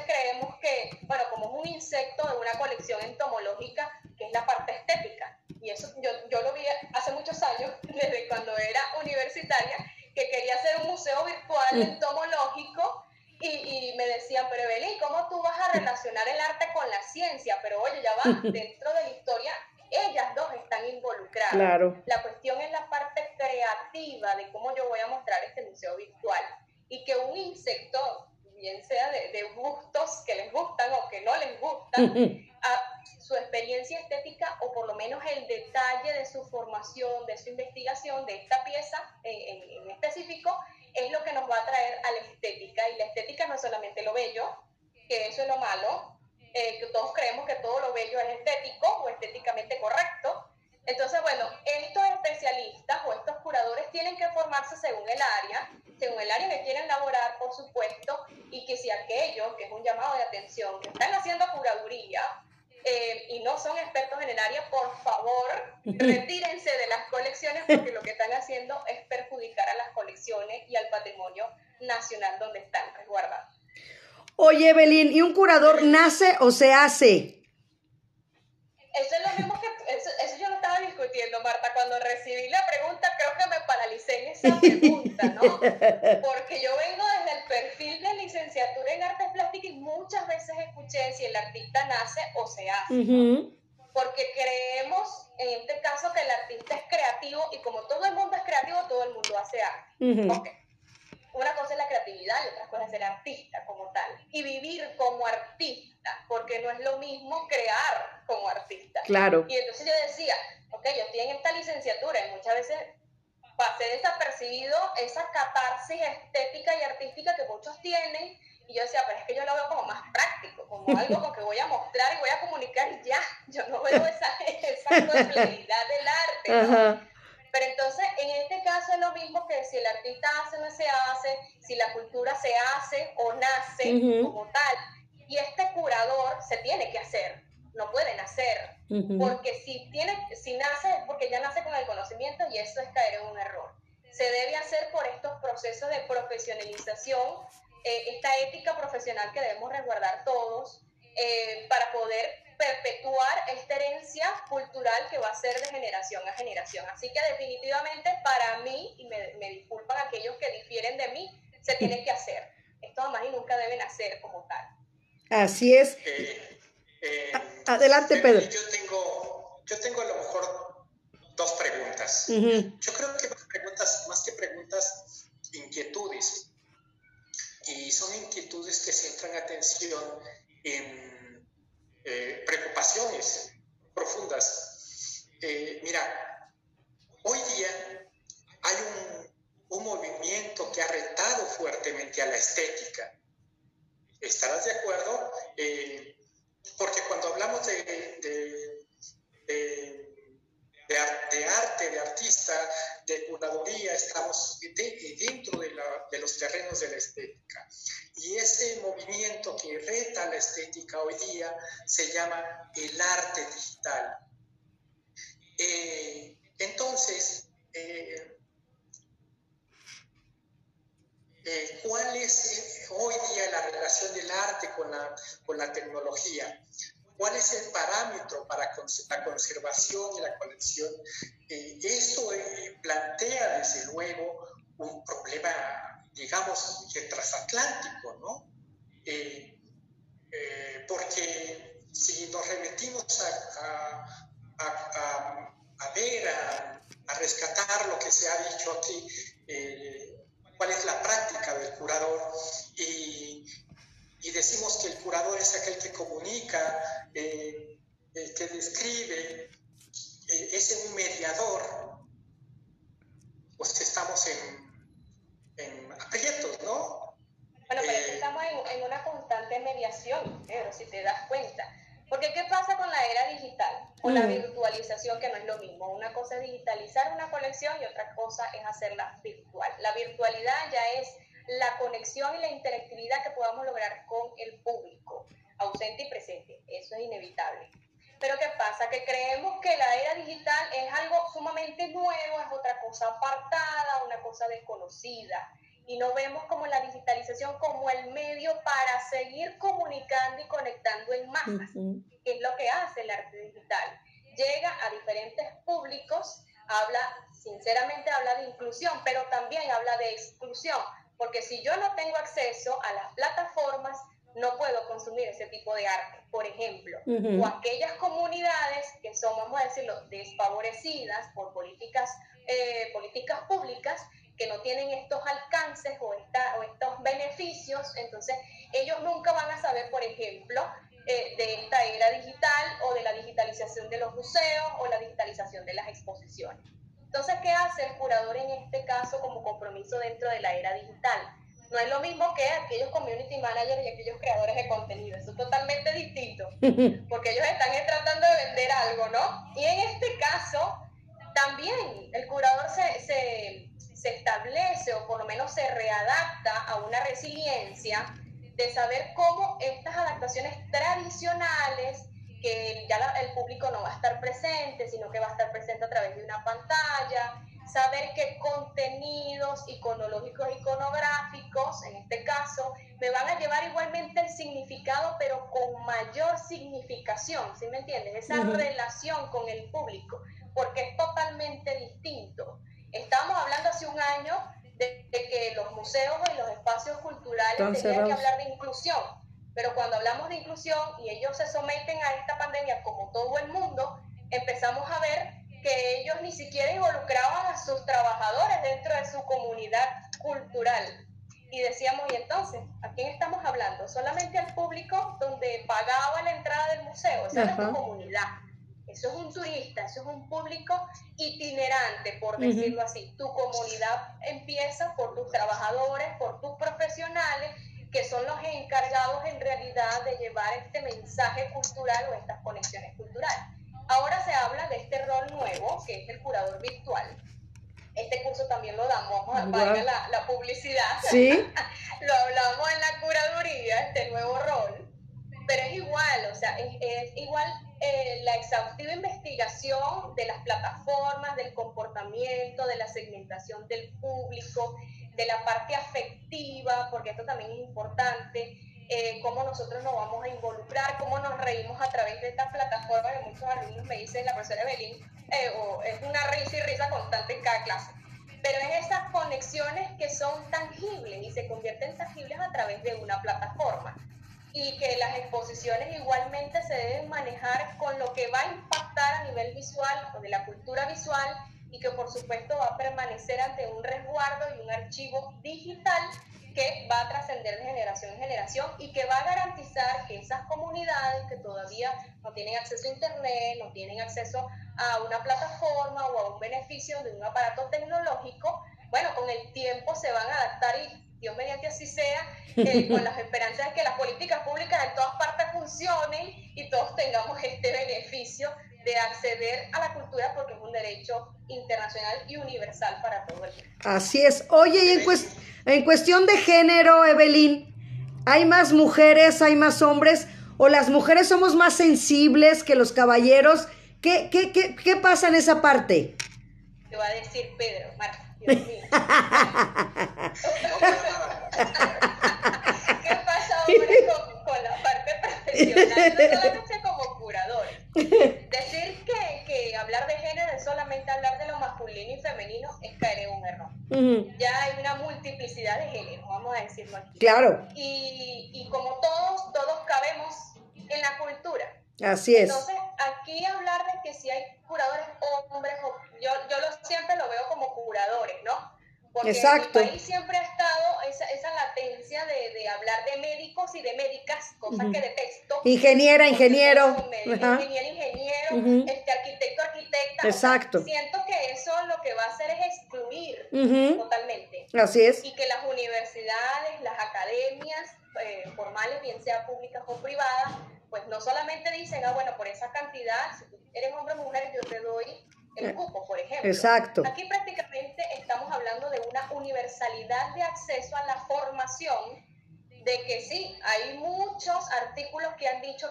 creemos que, bueno, como es un insecto de una colección entomológica, que es la parte estética, y eso yo, yo lo vi hace muchos años, desde cuando era universitaria, que quería hacer un museo virtual entomológico, y, y, me decían, pero Evelyn, ¿cómo tú vas a relacionar el arte con la ciencia? Pero oye, ya va, dentro de la historia ellas dos están involucradas. Claro. La cuestión es la parte creativa de cómo yo voy a mostrar este museo virtual. Y que un insecto, bien sea de, gustos que les gustan o que no les gustan, a su experiencia estética o por lo menos el detalle de su formación, de su investigación, de esta pieza en, en específico, es lo que nos va a traer a la estética. Y la estética no es solamente lo bello, que eso es lo malo, eh, que todos creemos que todo lo bello es estético o estéticamente correcto. Entonces, bueno, estos especialistas o estos curadores tienen que formarse según el área, según el área que quieren laborar, por supuesto, y que si aquellos, que es un llamado de atención, que están haciendo curaduría eh, y no son expertos en el área, por favor, retírense de las colecciones porque lo que están haciendo es perjudicar a las colecciones y al patrimonio nacional donde están resguardados. Oye, Evelyn, ¿y un curador nace o se hace? Eso es lo mismo que, eso, yo lo estaba discutiendo, Marta, cuando recibí la pregunta, creo que me paralicé en esa pregunta, ¿no? Porque yo vengo desde el perfil de licenciatura en arte escuché si el artista nace o se hace. Porque creemos, en este caso, que el artista es creativo y como todo el mundo es creativo, todo el mundo hace arte. Una cosa es la creatividad y otra cosa es ser artista como tal. Y vivir como artista, porque no es lo mismo crear como artista. Claro. Y entonces yo decía, ok, yo estoy en esta licenciatura y muchas veces pasé desapercibido esa catarsis estética y artística que muchos tienen. Y yo decía, pero es que yo lo veo como más práctico, como algo con que voy a mostrar y voy a comunicar y ya. Yo no veo esa, esa complejidad del arte. Pero entonces, en este caso es lo mismo que si el artista hace o no se hace, si la cultura se hace o nace como tal. Y este curador se tiene que hacer no pueden hacer, porque si, tiene, si nace porque ya nace con el conocimiento y eso es caer en un error. Se debe hacer por estos procesos de profesionalización, eh, esta ética profesional que debemos resguardar todos eh, para poder perpetuar esta herencia cultural que va a ser de generación a generación. Así que definitivamente para mí, y me, me disculpan aquellos que difieren de mí, se tiene que hacer. Esto jamás y nunca deben hacer como tal. Así es. Eh, eh, Adelante, Pedro. Yo tengo, yo tengo a lo mejor dos preguntas. Yo creo que más, preguntas, más que preguntas, inquietudes. Y son inquietudes que centran atención en eh, preocupaciones profundas. Eh, mira, hoy día hay un, un movimiento que ha retado fuertemente a la estética. ¿Estarás de acuerdo? Eh, porque cuando hablamos de, de, de, arte, de artista, de curaduría, estamos dentro de, los terrenos de la estética. Y ese movimiento que reta la estética hoy día se llama el arte digital. Eh, entonces, eh, eh, ¿cuál es hoy día la relación del arte con la, con la tecnología? ¿Cuál es el parámetro para la conservación y la colección? Eh, esto eh, plantea, desde luego, un problema, digamos, transatlántico, ¿no? porque si nos remitimos a, ver, a, rescatar lo que se ha dicho aquí, cuál es la práctica del curador y, decimos que el curador es aquel que comunica, eh, eh, que describe, eh, es un mediador, pues estamos en aprietos, ¿no? Bueno, pero estamos en, en, una constante mediación, pero si te das cuenta. Porque ¿qué pasa con la era digital o la mm. virtualización, que no es lo mismo? Una cosa es digitalizar una colección y otra cosa es hacerla virtual. La virtualidad ya es la conexión y la interactividad que podamos lograr con el público, ausente y presente. Eso es inevitable. Pero ¿qué pasa? Que creemos que la era digital es algo sumamente nuevo, es otra cosa apartada, una cosa desconocida y no vemos como la digitalización como el medio para seguir comunicando y conectando en masas, que es lo que hace el arte digital. Llega a diferentes públicos, habla, sinceramente habla de inclusión, pero también habla de exclusión, porque si yo no tengo acceso a las plataformas, no puedo consumir ese tipo de arte, por ejemplo, o aquellas comunidades que son, vamos a decirlo, desfavorecidas por políticas, eh, políticas públicas, que no tienen estos alcances o, o estos beneficios, entonces ellos nunca van a saber, por ejemplo, eh, de esta era digital o de la digitalización de los museos o la digitalización de las exposiciones. Entonces, ¿qué hace el curador en este caso como compromiso dentro de la era digital? No es lo mismo que aquellos community managers y aquellos creadores de contenido, eso es totalmente distinto, porque ellos están tratando de vender algo, ¿no? Y en este caso, también el curador se, se se establece o por lo menos se readapta a una resiliencia de saber cómo estas adaptaciones tradicionales, que ya el público no va a estar presente, sino que va a estar presente a través de una pantalla, saber qué contenidos iconológicos, iconográficos, en este caso, me van a llevar igualmente el significado, pero con mayor significación, ¿sí me entiendes? Esa relación con el público, porque es totalmente distinto. Estamos hablando hace un año de, que los museos y los espacios culturales tenían que hablar de inclusión, Pero cuando hablamos de inclusión y ellos se someten a esta pandemia como todo el mundo, empezamos a ver que ellos ni siquiera involucraban a sus trabajadores dentro de su comunidad cultural. Y decíamos, ¿y entonces? ¿A quién estamos hablando? Solamente al público donde pagaba la entrada del museo. Esa es tu comunidad. Eso es un turista, eso es un público itinerante, por decirlo así. Tu comunidad empieza por tus trabajadores, por tus profesionales, que son los encargados en realidad de llevar este mensaje cultural o estas conexiones culturales. Ahora se habla de este rol nuevo, que es el curador virtual. Este curso también lo damos, vamos a la, la, publicidad. Sí. lo hablamos en la curaduría, este nuevo rol. Pero es igual, o sea, es, es igual eh, la exhaustiva investigación de las plataformas, del comportamiento, de la segmentación del público, de la parte afectiva, porque esto también es importante, eh, cómo nosotros nos vamos a involucrar, cómo nos reímos a través de estas plataformas que muchos alumnos me dicen, la profesora Evelyn, eh, es una risa y risa constante en cada clase. Pero es esas conexiones que son tangibles y se convierten tangibles a través de una plataforma y que las exposiciones igualmente se deben manejar con lo que va a impactar a nivel visual o de la cultura visual y que por supuesto va a permanecer ante un resguardo y un archivo digital que va a trascender de generación en generación y que va a garantizar que esas comunidades que todavía no tienen acceso a internet, no tienen acceso a una plataforma o a un beneficio de un aparato tecnológico, bueno, con el tiempo se van a adaptar y Dios mediante así sea, eh, con las esperanzas de que las políticas públicas en todas partes funcionen y todos tengamos este beneficio de acceder a la cultura porque es un derecho internacional y universal para todo el mundo. Así es. Oye, y en, en cuestión de género, Evelyn, ¿hay más mujeres, hay más hombres? ¿O las mujeres somos más sensibles que los caballeros? ¿Qué, qué, qué, qué pasa en esa parte? Te va a decir Pedro, Marta. ¿Qué pasa, hombre, con, la parte profesional? No solamente como curadores. Decir que, que, hablar de género es solamente hablar de lo masculino y femenino es caer en un error. Ya hay una multiplicidad de géneros, vamos a decirlo aquí. Claro. Y, y como todos, todos cabemos en la cultura. Así es. Entonces, aquí hablar de que si hay curadores hombres, yo, yo lo, siempre lo veo como curadores, ¿no? Porque Exacto. en mi país siempre ha estado esa, esa latencia de, de, hablar de médicos y de médicas, cosas que detesto. Ingeniera, ingeniero. Ingeniero, ingeniero, este, arquitecto, arquitecta. Exacto. siento que eso lo que va a hacer es excluir totalmente. Así es. Y que las universidades, las academias eh, formales, bien sea públicas o privadas, pues no solamente dicen, ah, bueno, por esa cantidad, si tú eres hombre o mujer, yo te doy el cupo, por ejemplo. Exacto. Aquí prácticamente estamos hablando de una universalidad de acceso a la formación, de que sí, hay muchos artículos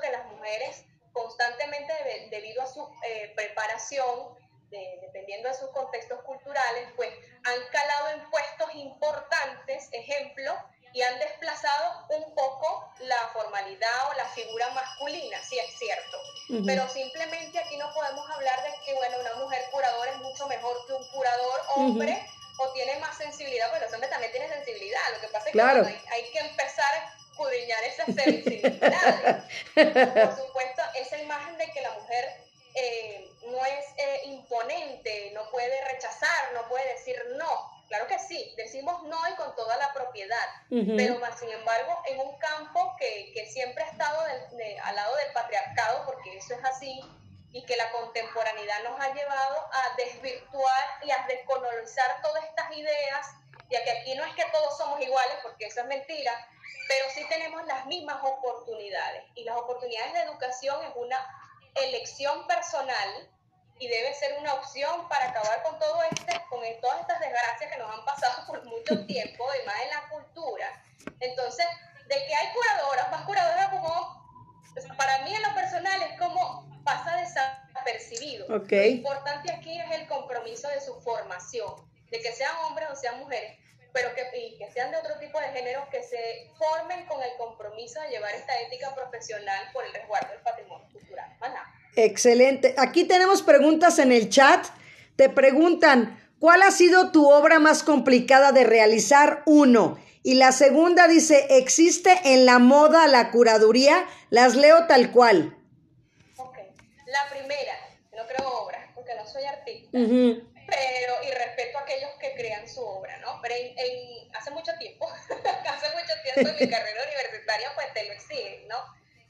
que las mujeres constantemente, debido a su eh, preparación, de, dependiendo de sus contextos culturales, pues han calado en puestos importantes, ejemplo, y han desplazado un poco la formalidad o la figura masculina, sí es cierto. Pero simplemente aquí no podemos hablar de que, bueno, una mujer curadora es mucho mejor que un curador hombre o tiene más sensibilidad, porque los hombres también tienen sensibilidad. Lo que pasa es que hay, que empezar escudriñar esas sensibilidades. Por supuesto, esa imagen de que la mujer eh, no es eh, imponente, no puede rechazar, no puede decir no. Claro que sí, decimos no y con toda la propiedad, pero más sin embargo en un campo que, que siempre ha estado al lado del patriarcado, porque eso es así, y que la contemporaneidad nos ha llevado a desvirtuar y a descolonizar todas estas ideas, ya que aquí no es que todos somos iguales, porque eso es mentira, pero sí tenemos las mismas oportunidades, y las oportunidades de educación es una elección personal y debe ser una opción para acabar con todo este, con todas estas desgracias que nos han pasado por mucho tiempo, además en la cultura. Entonces, de que hay curadoras, más curadoras como, para mí en lo personal es como pasa desapercibido. Lo importante aquí es el compromiso de su formación, de que sean hombres o sean mujeres, pero que, y que sean de otro tipo de género, que se formen con el compromiso de llevar esta ética profesional por el resguardo del patrimonio cultural. Excelente. Aquí tenemos preguntas en el chat. Te preguntan, ¿cuál ha sido tu obra más complicada de realizar? Uno. Y la segunda dice, ¿existe en la moda la curaduría? Las leo tal cual. Ok. La primera, no creo obras, porque no soy artista, pero, y respeto a aquellos que crean su obra, ¿no? Pero en, hace mucho tiempo, hace mucho tiempo en mi carrera universitaria, pues te lo exigen, ¿no?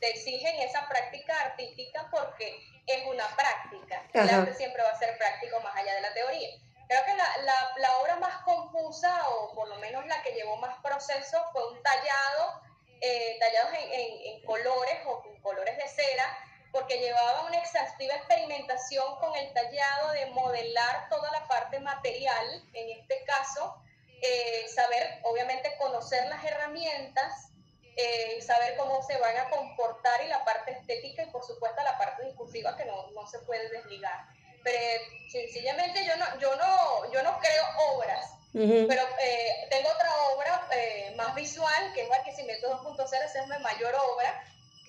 Te exigen esa práctica artística porque es una práctica. El arte siempre va a ser práctico más allá de la teoría. Creo que la, la, la, obra más confusa, o por lo menos la que llevó más proceso, fue un tallado, eh, tallados en, en, colores o con colores de cera, porque llevaba una exhaustiva experimentación con el tallado de modelar toda la parte material, en este caso, eh, saber, obviamente, conocer las herramientas, eh, saber cómo se van a comportar y la parte estética y, por supuesto, la parte discursiva que no, no se puede desligar. Pero sencillamente yo no, yo no, yo no creo obras, pero eh, tengo otra obra eh, más visual, que es Barquisimeto 2.0, esa es mi mayor obra,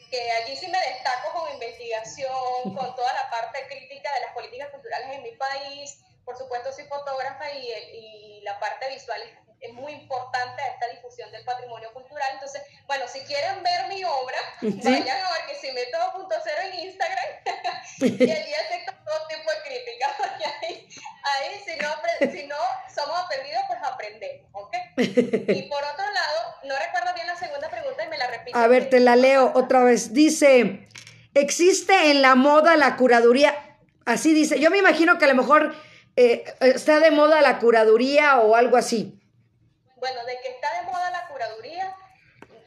que allí sí me destaco con investigación, con toda la parte crítica de las políticas culturales en mi país, por supuesto soy fotógrafa y, y la parte visual es es muy importante esta difusión del patrimonio cultural. Entonces, bueno, si quieren ver mi obra, vayan a ver que si meto punto cero en Instagram y allí acepto todo tipo de críticas. ahí, ahí si, no, si no somos aprendidos, pues aprendemos, ¿ok? Y por otro lado, no recuerdo bien la segunda pregunta y me la repito. A ver, te la leo otra vez. Dice, ¿existe en la moda la curaduría? Así dice, yo me imagino que a lo mejor... Eh, está de moda la curaduría o algo así. Bueno, de que está de moda la curaduría,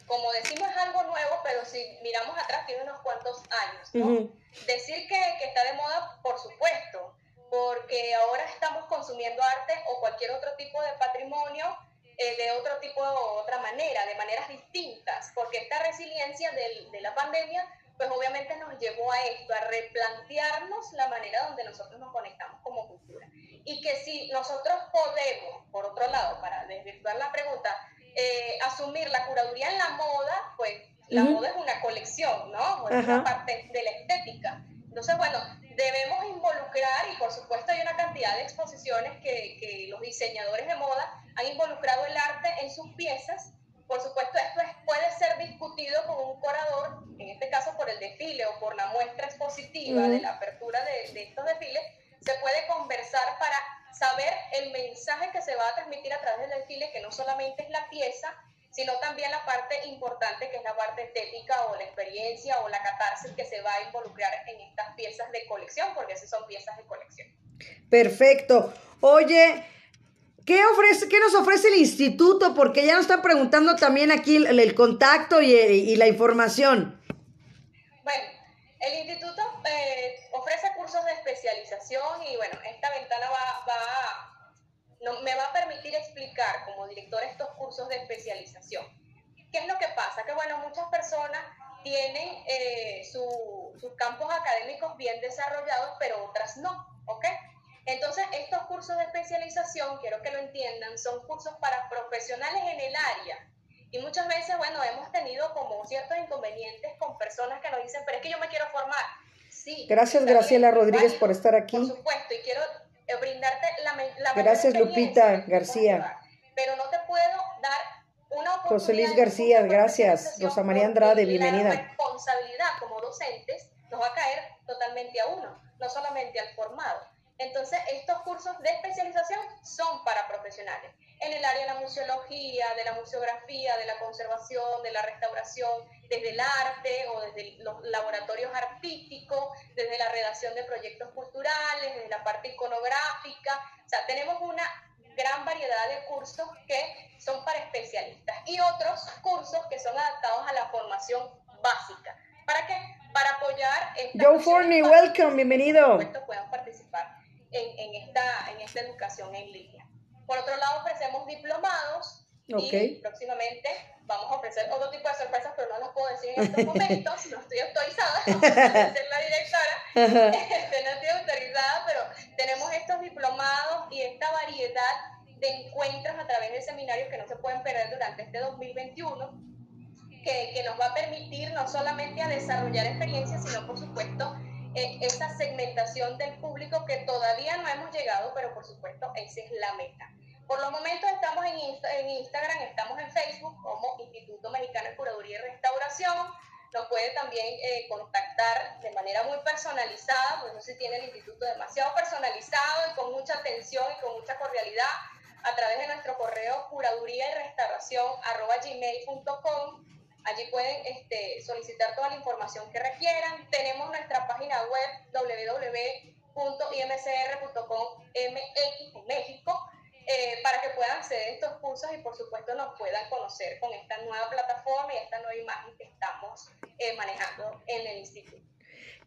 como decimos es algo nuevo, pero si miramos atrás tiene unos cuantos años, ¿no? Decir que, que, está de moda, por supuesto, porque ahora estamos consumiendo arte o cualquier otro tipo de patrimonio eh, de otro tipo otra manera, de maneras distintas, porque esta resiliencia del, de la pandemia pues obviamente nos llevó a esto, a replantearnos la manera donde nosotros nos conectamos como cultura. Y que si nosotros podemos, por otro lado, para desvirtuar la pregunta, eh, asumir la curaduría en la moda, pues la moda es una colección, ¿no? Es una parte de la estética. Entonces, bueno, debemos involucrar, y por supuesto hay una cantidad de exposiciones que, que los diseñadores de moda han involucrado el arte en sus piezas. Por supuesto, esto puede ser discutido con un curador, en este caso por el desfile o por la muestra expositiva de la apertura de, de, estos desfiles, se puede conversar para saber el mensaje que se va a transmitir a través del desfile, que no solamente es la pieza, sino también la parte importante que es la parte estética o la experiencia o la catarsis que se va a involucrar en estas piezas de colección, porque esas son piezas de colección. Perfecto. Oye, ¿Qué, ofrece, ¿Qué nos ofrece el instituto? Porque ya nos están preguntando también aquí el, contacto y, la información. Bueno, el instituto eh, ofrece cursos de especialización y bueno, esta ventana va, va no, me va a permitir explicar como director estos cursos de especialización. ¿Qué es lo que pasa? Que bueno, muchas personas tienen eh, sus campos académicos bien desarrollados, pero otras no, ¿ok? Entonces, estos cursos de especialización, quiero que lo entiendan, son cursos para profesionales en el área. Y muchas veces, bueno, hemos tenido como ciertos inconvenientes con personas que nos dicen, pero es que yo me quiero formar. Sí. Gracias, Graciela Rodríguez, por estar aquí. Por supuesto, y quiero brindarte la, la Gracias, Lupita García. Pero no te puedo dar una oportunidad. José Luis García, gracias. Rosa María Andrade, bienvenida. La responsabilidad como docentes nos va a caer totalmente a uno, no solamente al formado. Entonces, estos cursos de especialización son para profesionales en el área de la museología, de la museografía, de la conservación, de la restauración, desde el arte o desde los laboratorios artísticos, desde la redacción de proyectos culturales, desde la parte iconográfica. O sea, tenemos una gran variedad de cursos que son para especialistas y otros cursos que son adaptados a la formación básica. ¿Para qué? Para apoyar... Joe Forney, welcome, bienvenido. Puedan participar en, esta, en esta educación en línea. Por otro lado, ofrecemos diplomados y próximamente vamos a ofrecer otro tipo de sorpresas, pero no las puedo decir en estos momentos, no estoy autorizada, ser la directora, este, no estoy autorizada, pero tenemos estos diplomados y esta variedad de encuentros a través de seminarios que no se pueden perder durante este 2021, que, que nos va a permitir no solamente a desarrollar experiencias, sino por supuesto esa segmentación del público que todavía no hemos llegado, pero por supuesto esa es la meta. Por los momentos estamos en, en Instagram, estamos en Facebook como Instituto Mexicano de Curaduría y Restauración. Nos puede también eh, contactar de manera muy personalizada, pues no si tiene el instituto demasiado personalizado y con mucha atención y con mucha cordialidad a través de nuestro correo curaduría y restauración arroba gmail.com. Allí pueden este, solicitar toda la información que requieran. Tenemos nuestra página web www.imcr.com MX México eh, para que puedan acceder a estos cursos y por supuesto nos puedan conocer con esta nueva plataforma y esta nueva imagen que estamos eh, manejando en el instituto.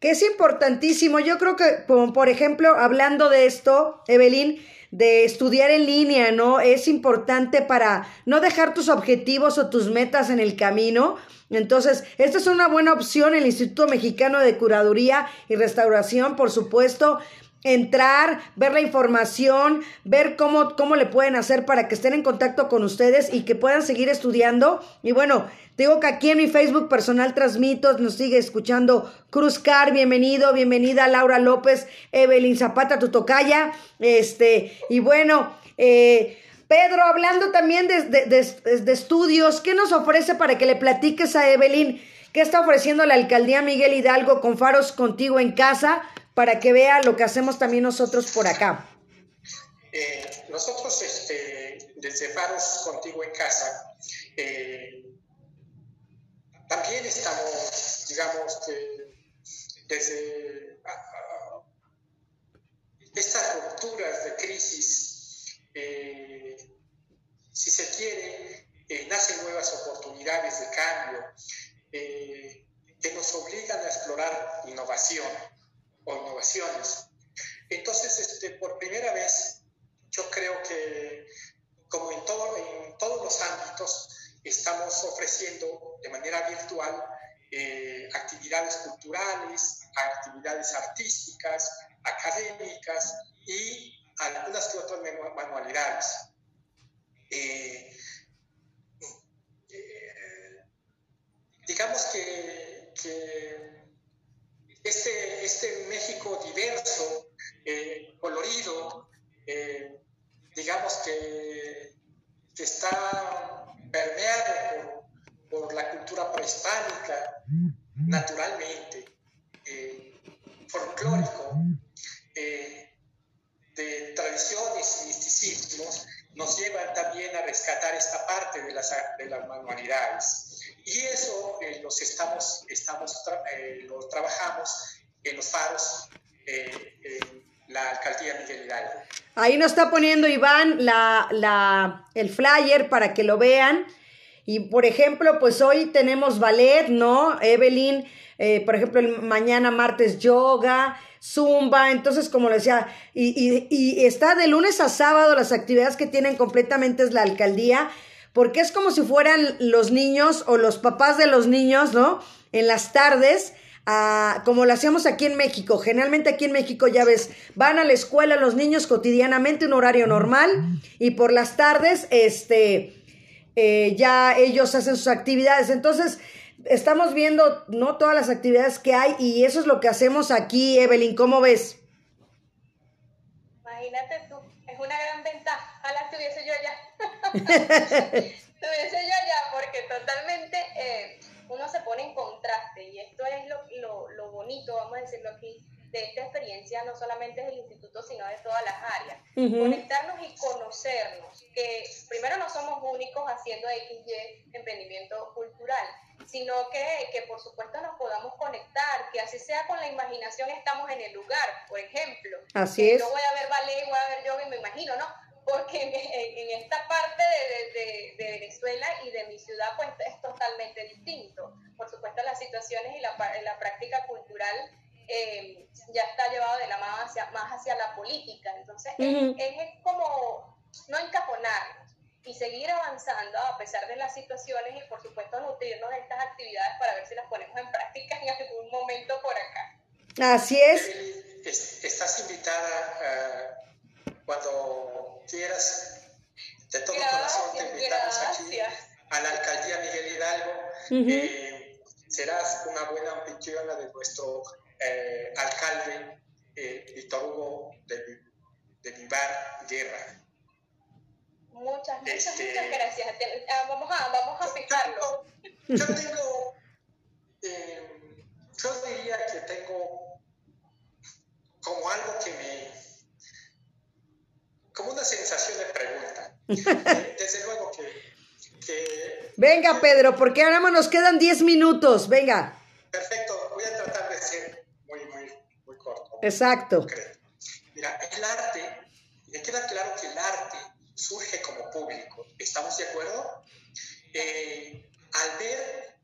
Que es importantísimo, yo creo que, por ejemplo, hablando de esto, Evelyn, de estudiar en línea, ¿no? Es importante para no dejar tus objetivos o tus metas en el camino. Entonces, esta es una buena opción, el Instituto Mexicano de Curaduría y Restauración, por supuesto entrar, ver la información, ver cómo, cómo le pueden hacer para que estén en contacto con ustedes y que puedan seguir estudiando. Y bueno, digo que aquí en mi Facebook personal transmito, nos sigue escuchando Cruz Car, bienvenido, bienvenida Laura López, Evelyn Zapata, Tutocaya, este, y bueno, eh, Pedro, hablando también de, de, de, estudios, ¿qué nos ofrece para que le platiques a Evelyn? ¿Qué está ofreciendo la alcaldía Miguel Hidalgo con faros contigo en casa? Para que vea lo que hacemos también nosotros por acá. Eh, nosotros, este, desde Faros Contigo en Casa, eh, también estamos, digamos, desde estas rupturas de crisis, eh, si se quiere, nacen nuevas oportunidades de cambio que nos obligan a explorar innovación o innovaciones. Entonces, este, por primera vez, yo creo que, como en, todo, en todos los ámbitos, estamos ofreciendo de manera virtual eh, actividades culturales, actividades artísticas, académicas y algunas que otras manualidades. Eh, eh, digamos que, que este, este México diverso, eh, colorido, eh, digamos que, está permeado por, la cultura prehispánica, naturalmente, eh, folclórico, de tradiciones y misticismos, nos llevan también a rescatar esta parte de las, de las manualidades. Y eso eh, los estamos, estamos eh, lo trabajamos en los faros, eh, en la alcaldía Miguel Hidalgo. Ahí nos está poniendo Iván la, la, el flyer para que lo vean. Y por ejemplo, pues hoy tenemos ballet, ¿no? Evelyn, por ejemplo, el mañana martes yoga, zumba, entonces como le decía, y, y, y, está de lunes a sábado las actividades que tienen completamente es la alcaldía porque es como si fueran los niños o los papás de los niños, ¿no? En las tardes, ah, como lo hacíamos aquí en México. Generalmente aquí en México, ya ves, van a la escuela los niños cotidianamente, un horario normal, y por las tardes, este, eh, ya ellos hacen sus actividades. Entonces, estamos viendo, ¿no? Todas las actividades que hay, y eso es lo que hacemos aquí, Evelyn, ¿cómo ves? Imagínate tú, es una gran ventaja. Ojalá estuviese yo allá. Estuviese yo allá porque totalmente eh, uno se pone en contraste y esto es lo, lo, lo, bonito, vamos a decirlo aquí, de esta experiencia, no solamente del instituto, sino de todas las áreas. Conectarnos y conocernos, que primero no somos únicos haciendo XY emprendimiento cultural, sino que, que por supuesto nos podamos conectar, que así sea con la imaginación estamos en el lugar, por ejemplo. Así es. Yo voy a ver ballet, voy a ver yoga y me imagino, ¿no? Porque en, esta parte de, Venezuela y de mi ciudad pues es totalmente distinto. Por supuesto las situaciones y la, la práctica cultural eh, ya está llevado de la mano hacia, más hacia la política. Entonces es, como no encajonarnos y seguir avanzando a pesar de las situaciones y por supuesto nutrirnos de estas actividades para ver si las ponemos en práctica en algún momento por acá. Así es. Estás invitada cuando quieras, de todo corazón te invitamos aquí a la alcaldía Miguel Hidalgo. Eh, serás una buena anfitriona de nuestro eh, alcalde eh, Víctor Hugo de, de Vivar Guerra. Muchas, muchas, este, muchas gracias. Ah, vamos a, vamos a fijarlo. Yo tengo, eh, yo diría que tengo como algo que me, como una sensación de pregunta. Desde luego que, Venga, Pedro, porque ahora nos quedan 10 minutos. Venga. Perfecto, voy a tratar de ser muy, muy, muy corto. Exacto. Mira, el arte, me queda claro que el arte surge como público. ¿Estamos de acuerdo? Eh, al ver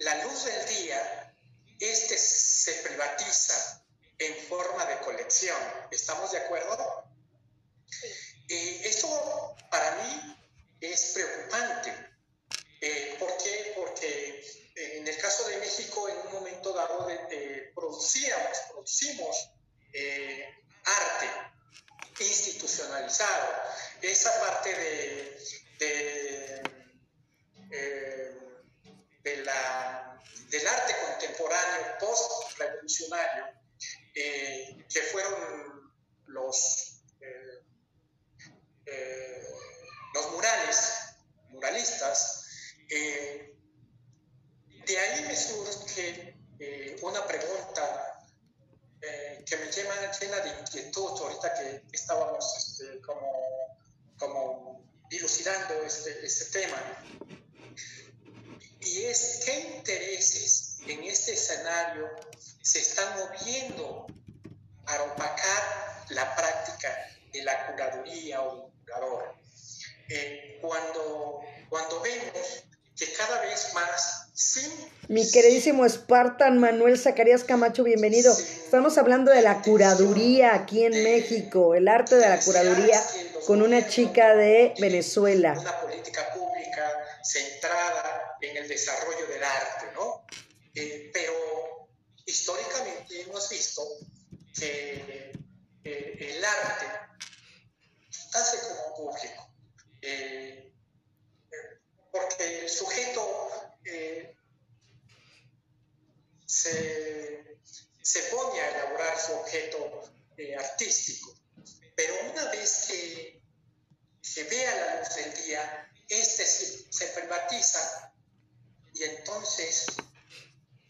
la luz del día, este se privatiza en forma de colección. ¿Estamos de acuerdo? Eh, esto para mí es preocupante. Eh, ¿Por qué? Porque eh, en el caso de México, en un momento dado, producíamos, producimos arte institucionalizado. Esa parte de, de, la, del arte contemporáneo post-revolucionario, que fueron los eh, los murales, muralistas, eh, de ahí me surge eh, una pregunta que me llena, llena, de inquietud ahorita que estábamos este, como, como dilucidando este, este tema. Y es qué intereses en este escenario se están moviendo para opacar la práctica de la curaduría o eh, cuando, cuando vemos que cada vez más, sin... Mi queridísimo Spartan Manuel Zacarías Camacho, bienvenido. Estamos hablando de la curaduría aquí en México, el arte de la curaduría con una chica de Venezuela. Una política pública centrada en el desarrollo del arte, ¿no? Eh, pero históricamente hemos visto que eh, el arte hace como público. Eh, porque el sujeto eh, se, se, pone a elaborar su objeto eh, artístico, pero una vez que, se vea la luz del día, este se, se privatiza y entonces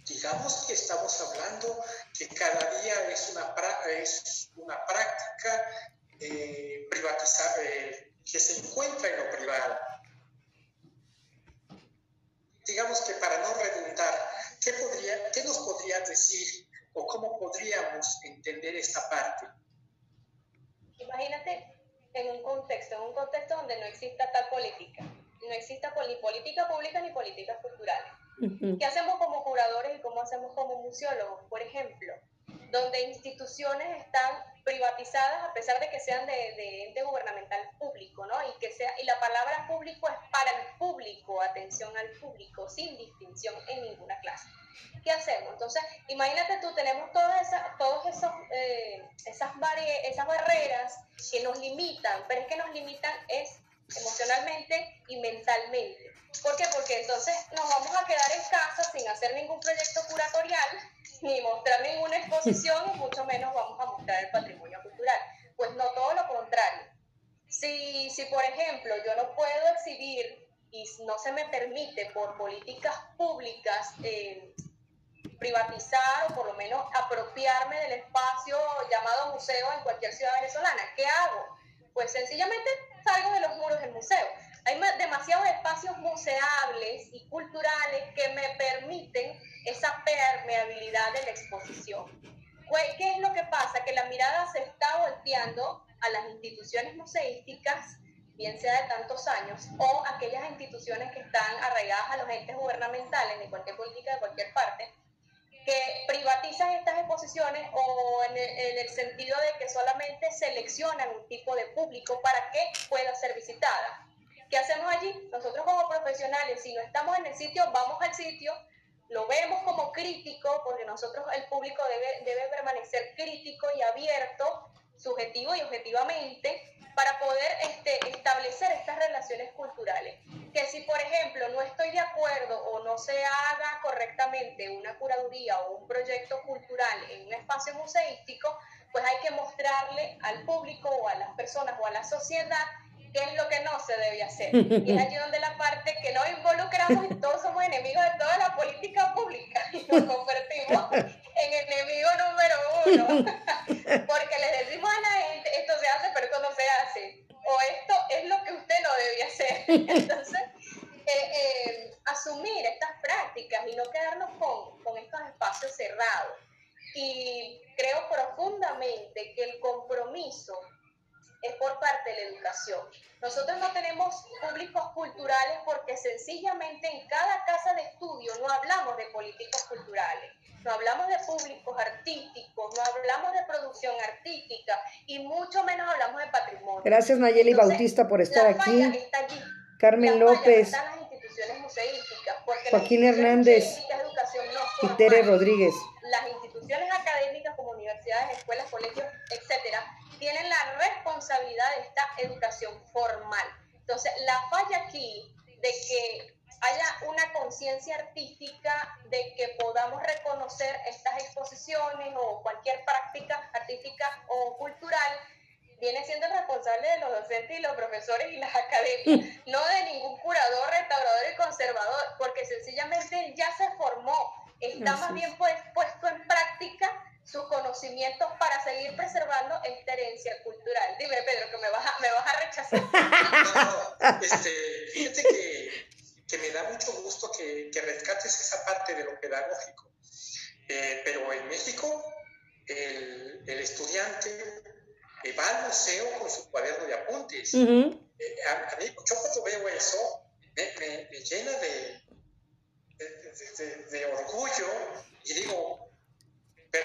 digamos que estamos hablando que cada día es una, es una práctica eh, privatizar, eh, que se encuentra en lo privado. Digamos que para no redundar, ¿qué, podría, ¿qué nos podría decir o cómo podríamos entender esta parte? Imagínate en un contexto, en un contexto donde no exista tal política, no exista ni política pública ni políticas culturales. ¿Qué hacemos como curadores y cómo hacemos como museólogos, por ejemplo? Donde instituciones están privatizadas a pesar de que sean de, ente gubernamental público, ¿no? Y, que sea, y la palabra público es para el público, atención al público, sin distinción en ninguna clase. ¿Qué hacemos? Entonces, imagínate tú, tenemos todas esas, todos esos, eh, esas, esas barreras que nos limitan, pero es que nos limitan es emocionalmente y mentalmente. ¿Por qué? Porque entonces nos vamos a quedar en casa sin hacer ningún proyecto curatorial ni mostrar ninguna exposición, y mucho menos vamos a mostrar el patrimonio cultural. Pues no, todo lo contrario. Si, si por ejemplo, yo no puedo exhibir y no se me permite por políticas públicas eh, privatizar o por lo menos apropiarme del espacio llamado museo en cualquier ciudad venezolana, ¿qué hago? Pues sencillamente salgo de los muros del museo. Hay demasiados espacios museables y culturales que me permiten esa permeabilidad de la exposición. ¿Qué es lo que pasa? Que la mirada se está volteando a las instituciones museísticas, bien sea de tantos años, o aquellas instituciones que están arraigadas a los entes gubernamentales de cualquier política de cualquier parte, que privatizan estas exposiciones o en el, en el, sentido de que solamente seleccionan un tipo de público para que pueda ser visitada. ¿Qué hacemos allí? Nosotros como profesionales, si no estamos en el sitio, vamos al sitio, lo vemos como crítico, porque nosotros, el público debe, debe permanecer crítico y abierto, subjetivo y objetivamente, para poder este, establecer estas relaciones culturales. Que si, por ejemplo, no estoy de acuerdo o no se haga correctamente una curaduría o un proyecto cultural en un espacio museístico, pues hay que mostrarle al público o a las personas o a la sociedad qué es lo que no se debe hacer. Y es allí donde la parte que nos involucramos y todos somos enemigos de toda la política pública y nos convertimos en enemigo número uno. Porque les decimos a la gente, esto se hace, pero esto no se hace. O esto es lo que usted no debe hacer. Entonces, eh, eh, asumir estas prácticas y no quedarnos con, con estos espacios cerrados. Y creo profundamente que el compromiso es por parte de la educación. Nosotros no tenemos públicos culturales porque sencillamente en cada casa de estudio no hablamos de políticos culturales, no hablamos de públicos artísticos, no hablamos de producción artística y mucho menos hablamos de patrimonio. Gracias Nayeli Bautista por estar aquí. Carmen López. las instituciones museísticas, Joaquín Hernández y Tere Rodríguez. Las instituciones académicas como universidades, escuelas, colegios, etcétera, tienen la responsabilidad de esta educación formal. Entonces, la falla aquí de que haya una conciencia artística, de que podamos reconocer estas exposiciones o cualquier práctica artística o cultural, viene siendo el responsable de los docentes y los profesores y las academias, no de ningún curador, restaurador y conservador, porque sencillamente ya se formó, está más bien pues, puesto conocimientos para seguir preservando esta herencia cultural. Dime, Pedro, que me vas a, me vas a rechazar. No, este, fíjate que, que, me da mucho gusto que, que, rescates esa parte de lo pedagógico. Eh, pero en México, el, el estudiante eh, va al museo con su cuaderno de apuntes. Uh -huh. eh, a, a, mí, yo cuando veo eso, me, me, me llena de, de, de, de orgullo y digo,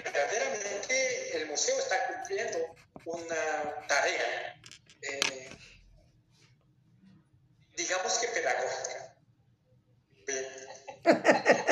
verdaderamente el museo está cumpliendo una tarea, eh, digamos que pedagógica.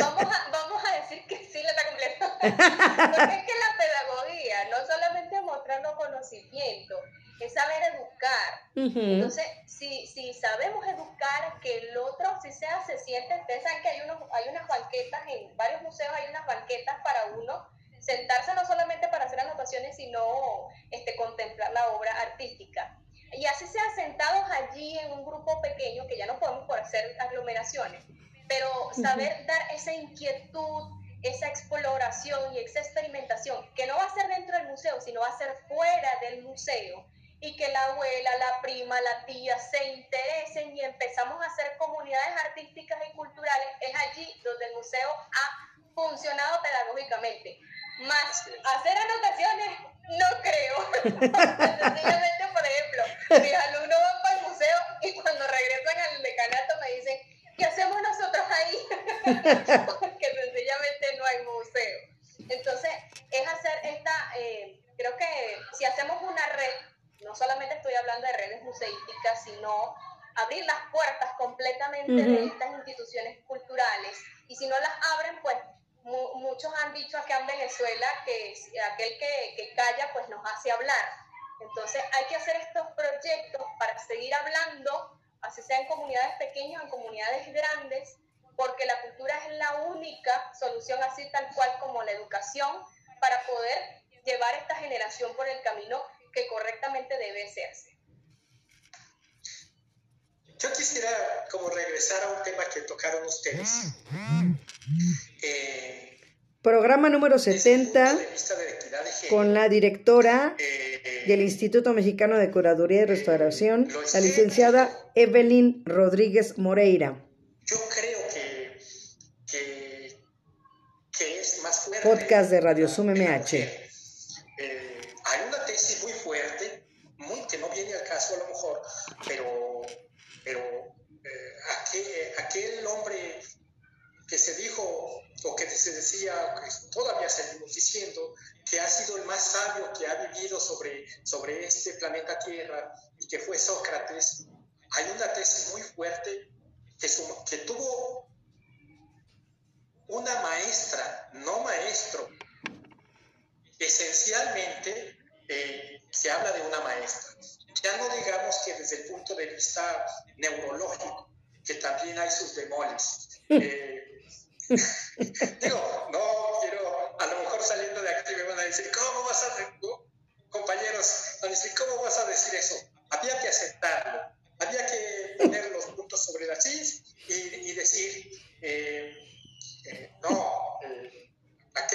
Vamos a, vamos a decir que sí la está cumpliendo. Porque es que la pedagogía no solamente es mostrarnos conocimiento, es saber educar. Uh -huh. Entonces, si, si sabemos educar, que el otro, si sea, se siente, ustedes saben que hay, unos, hay unas banquetas, en varios museos hay unas banquetas para uno sentarse no solamente para hacer anotaciones, sino este, contemplar la obra artística. Y así sea sentados allí en un grupo pequeño, que ya no podemos por hacer aglomeraciones, pero saber uh -huh. dar esa inquietud, esa exploración y esa experimentación, que no va a ser dentro del museo, sino va a ser fuera del museo, y que la abuela, la prima, la tía se interesen y empezamos a hacer comunidades artísticas y culturales, es allí donde el museo ha funcionado pedagógicamente. Más hacer anotaciones, no creo. Sencillamente, por ejemplo, mis alumnos van para el museo y cuando regresan al decanato me dicen, ¿qué hacemos nosotros ahí? Porque sencillamente no hay museo. Entonces, es hacer esta, eh, creo que si hacemos una red, no solamente estoy hablando de redes museísticas, sino abrir las puertas completamente uh -huh. de estas instituciones culturales. Y si no las abren, pues muchos han dicho acá en Venezuela que aquel que, que, calla pues nos hace hablar. Entonces hay que hacer estos proyectos para seguir hablando, así sea en comunidades pequeñas o en comunidades grandes, porque la cultura es la única solución así tal cual como la educación para poder llevar esta generación por el camino que correctamente debe hacerse. Yo quisiera como regresar a un tema que tocaron ustedes. Eh, Programa número 70 con la directora eh, del Instituto Mexicano de Curaduría y Restauración, eh, la licenciada Evelyn Rodríguez Moreira. Yo creo que, que, que es más fuerte. Podcast de Radio Sum MH. Diciendo, que ha sido el más sabio que ha vivido sobre, sobre este planeta Tierra y que fue Sócrates, hay una tesis muy fuerte que, su, que tuvo una maestra, no maestro. Esencialmente eh, se habla de una maestra. Ya no digamos que desde el punto de vista neurológico, que también hay sus demoles. Eh, Digo, no saliendo de aquí me van a decir, ¿cómo vas a, compañeros, van a decir, ¿cómo vas a decir eso? Había que aceptarlo. había que poner los puntos sobre las sillas y, decir, eh, eh, no,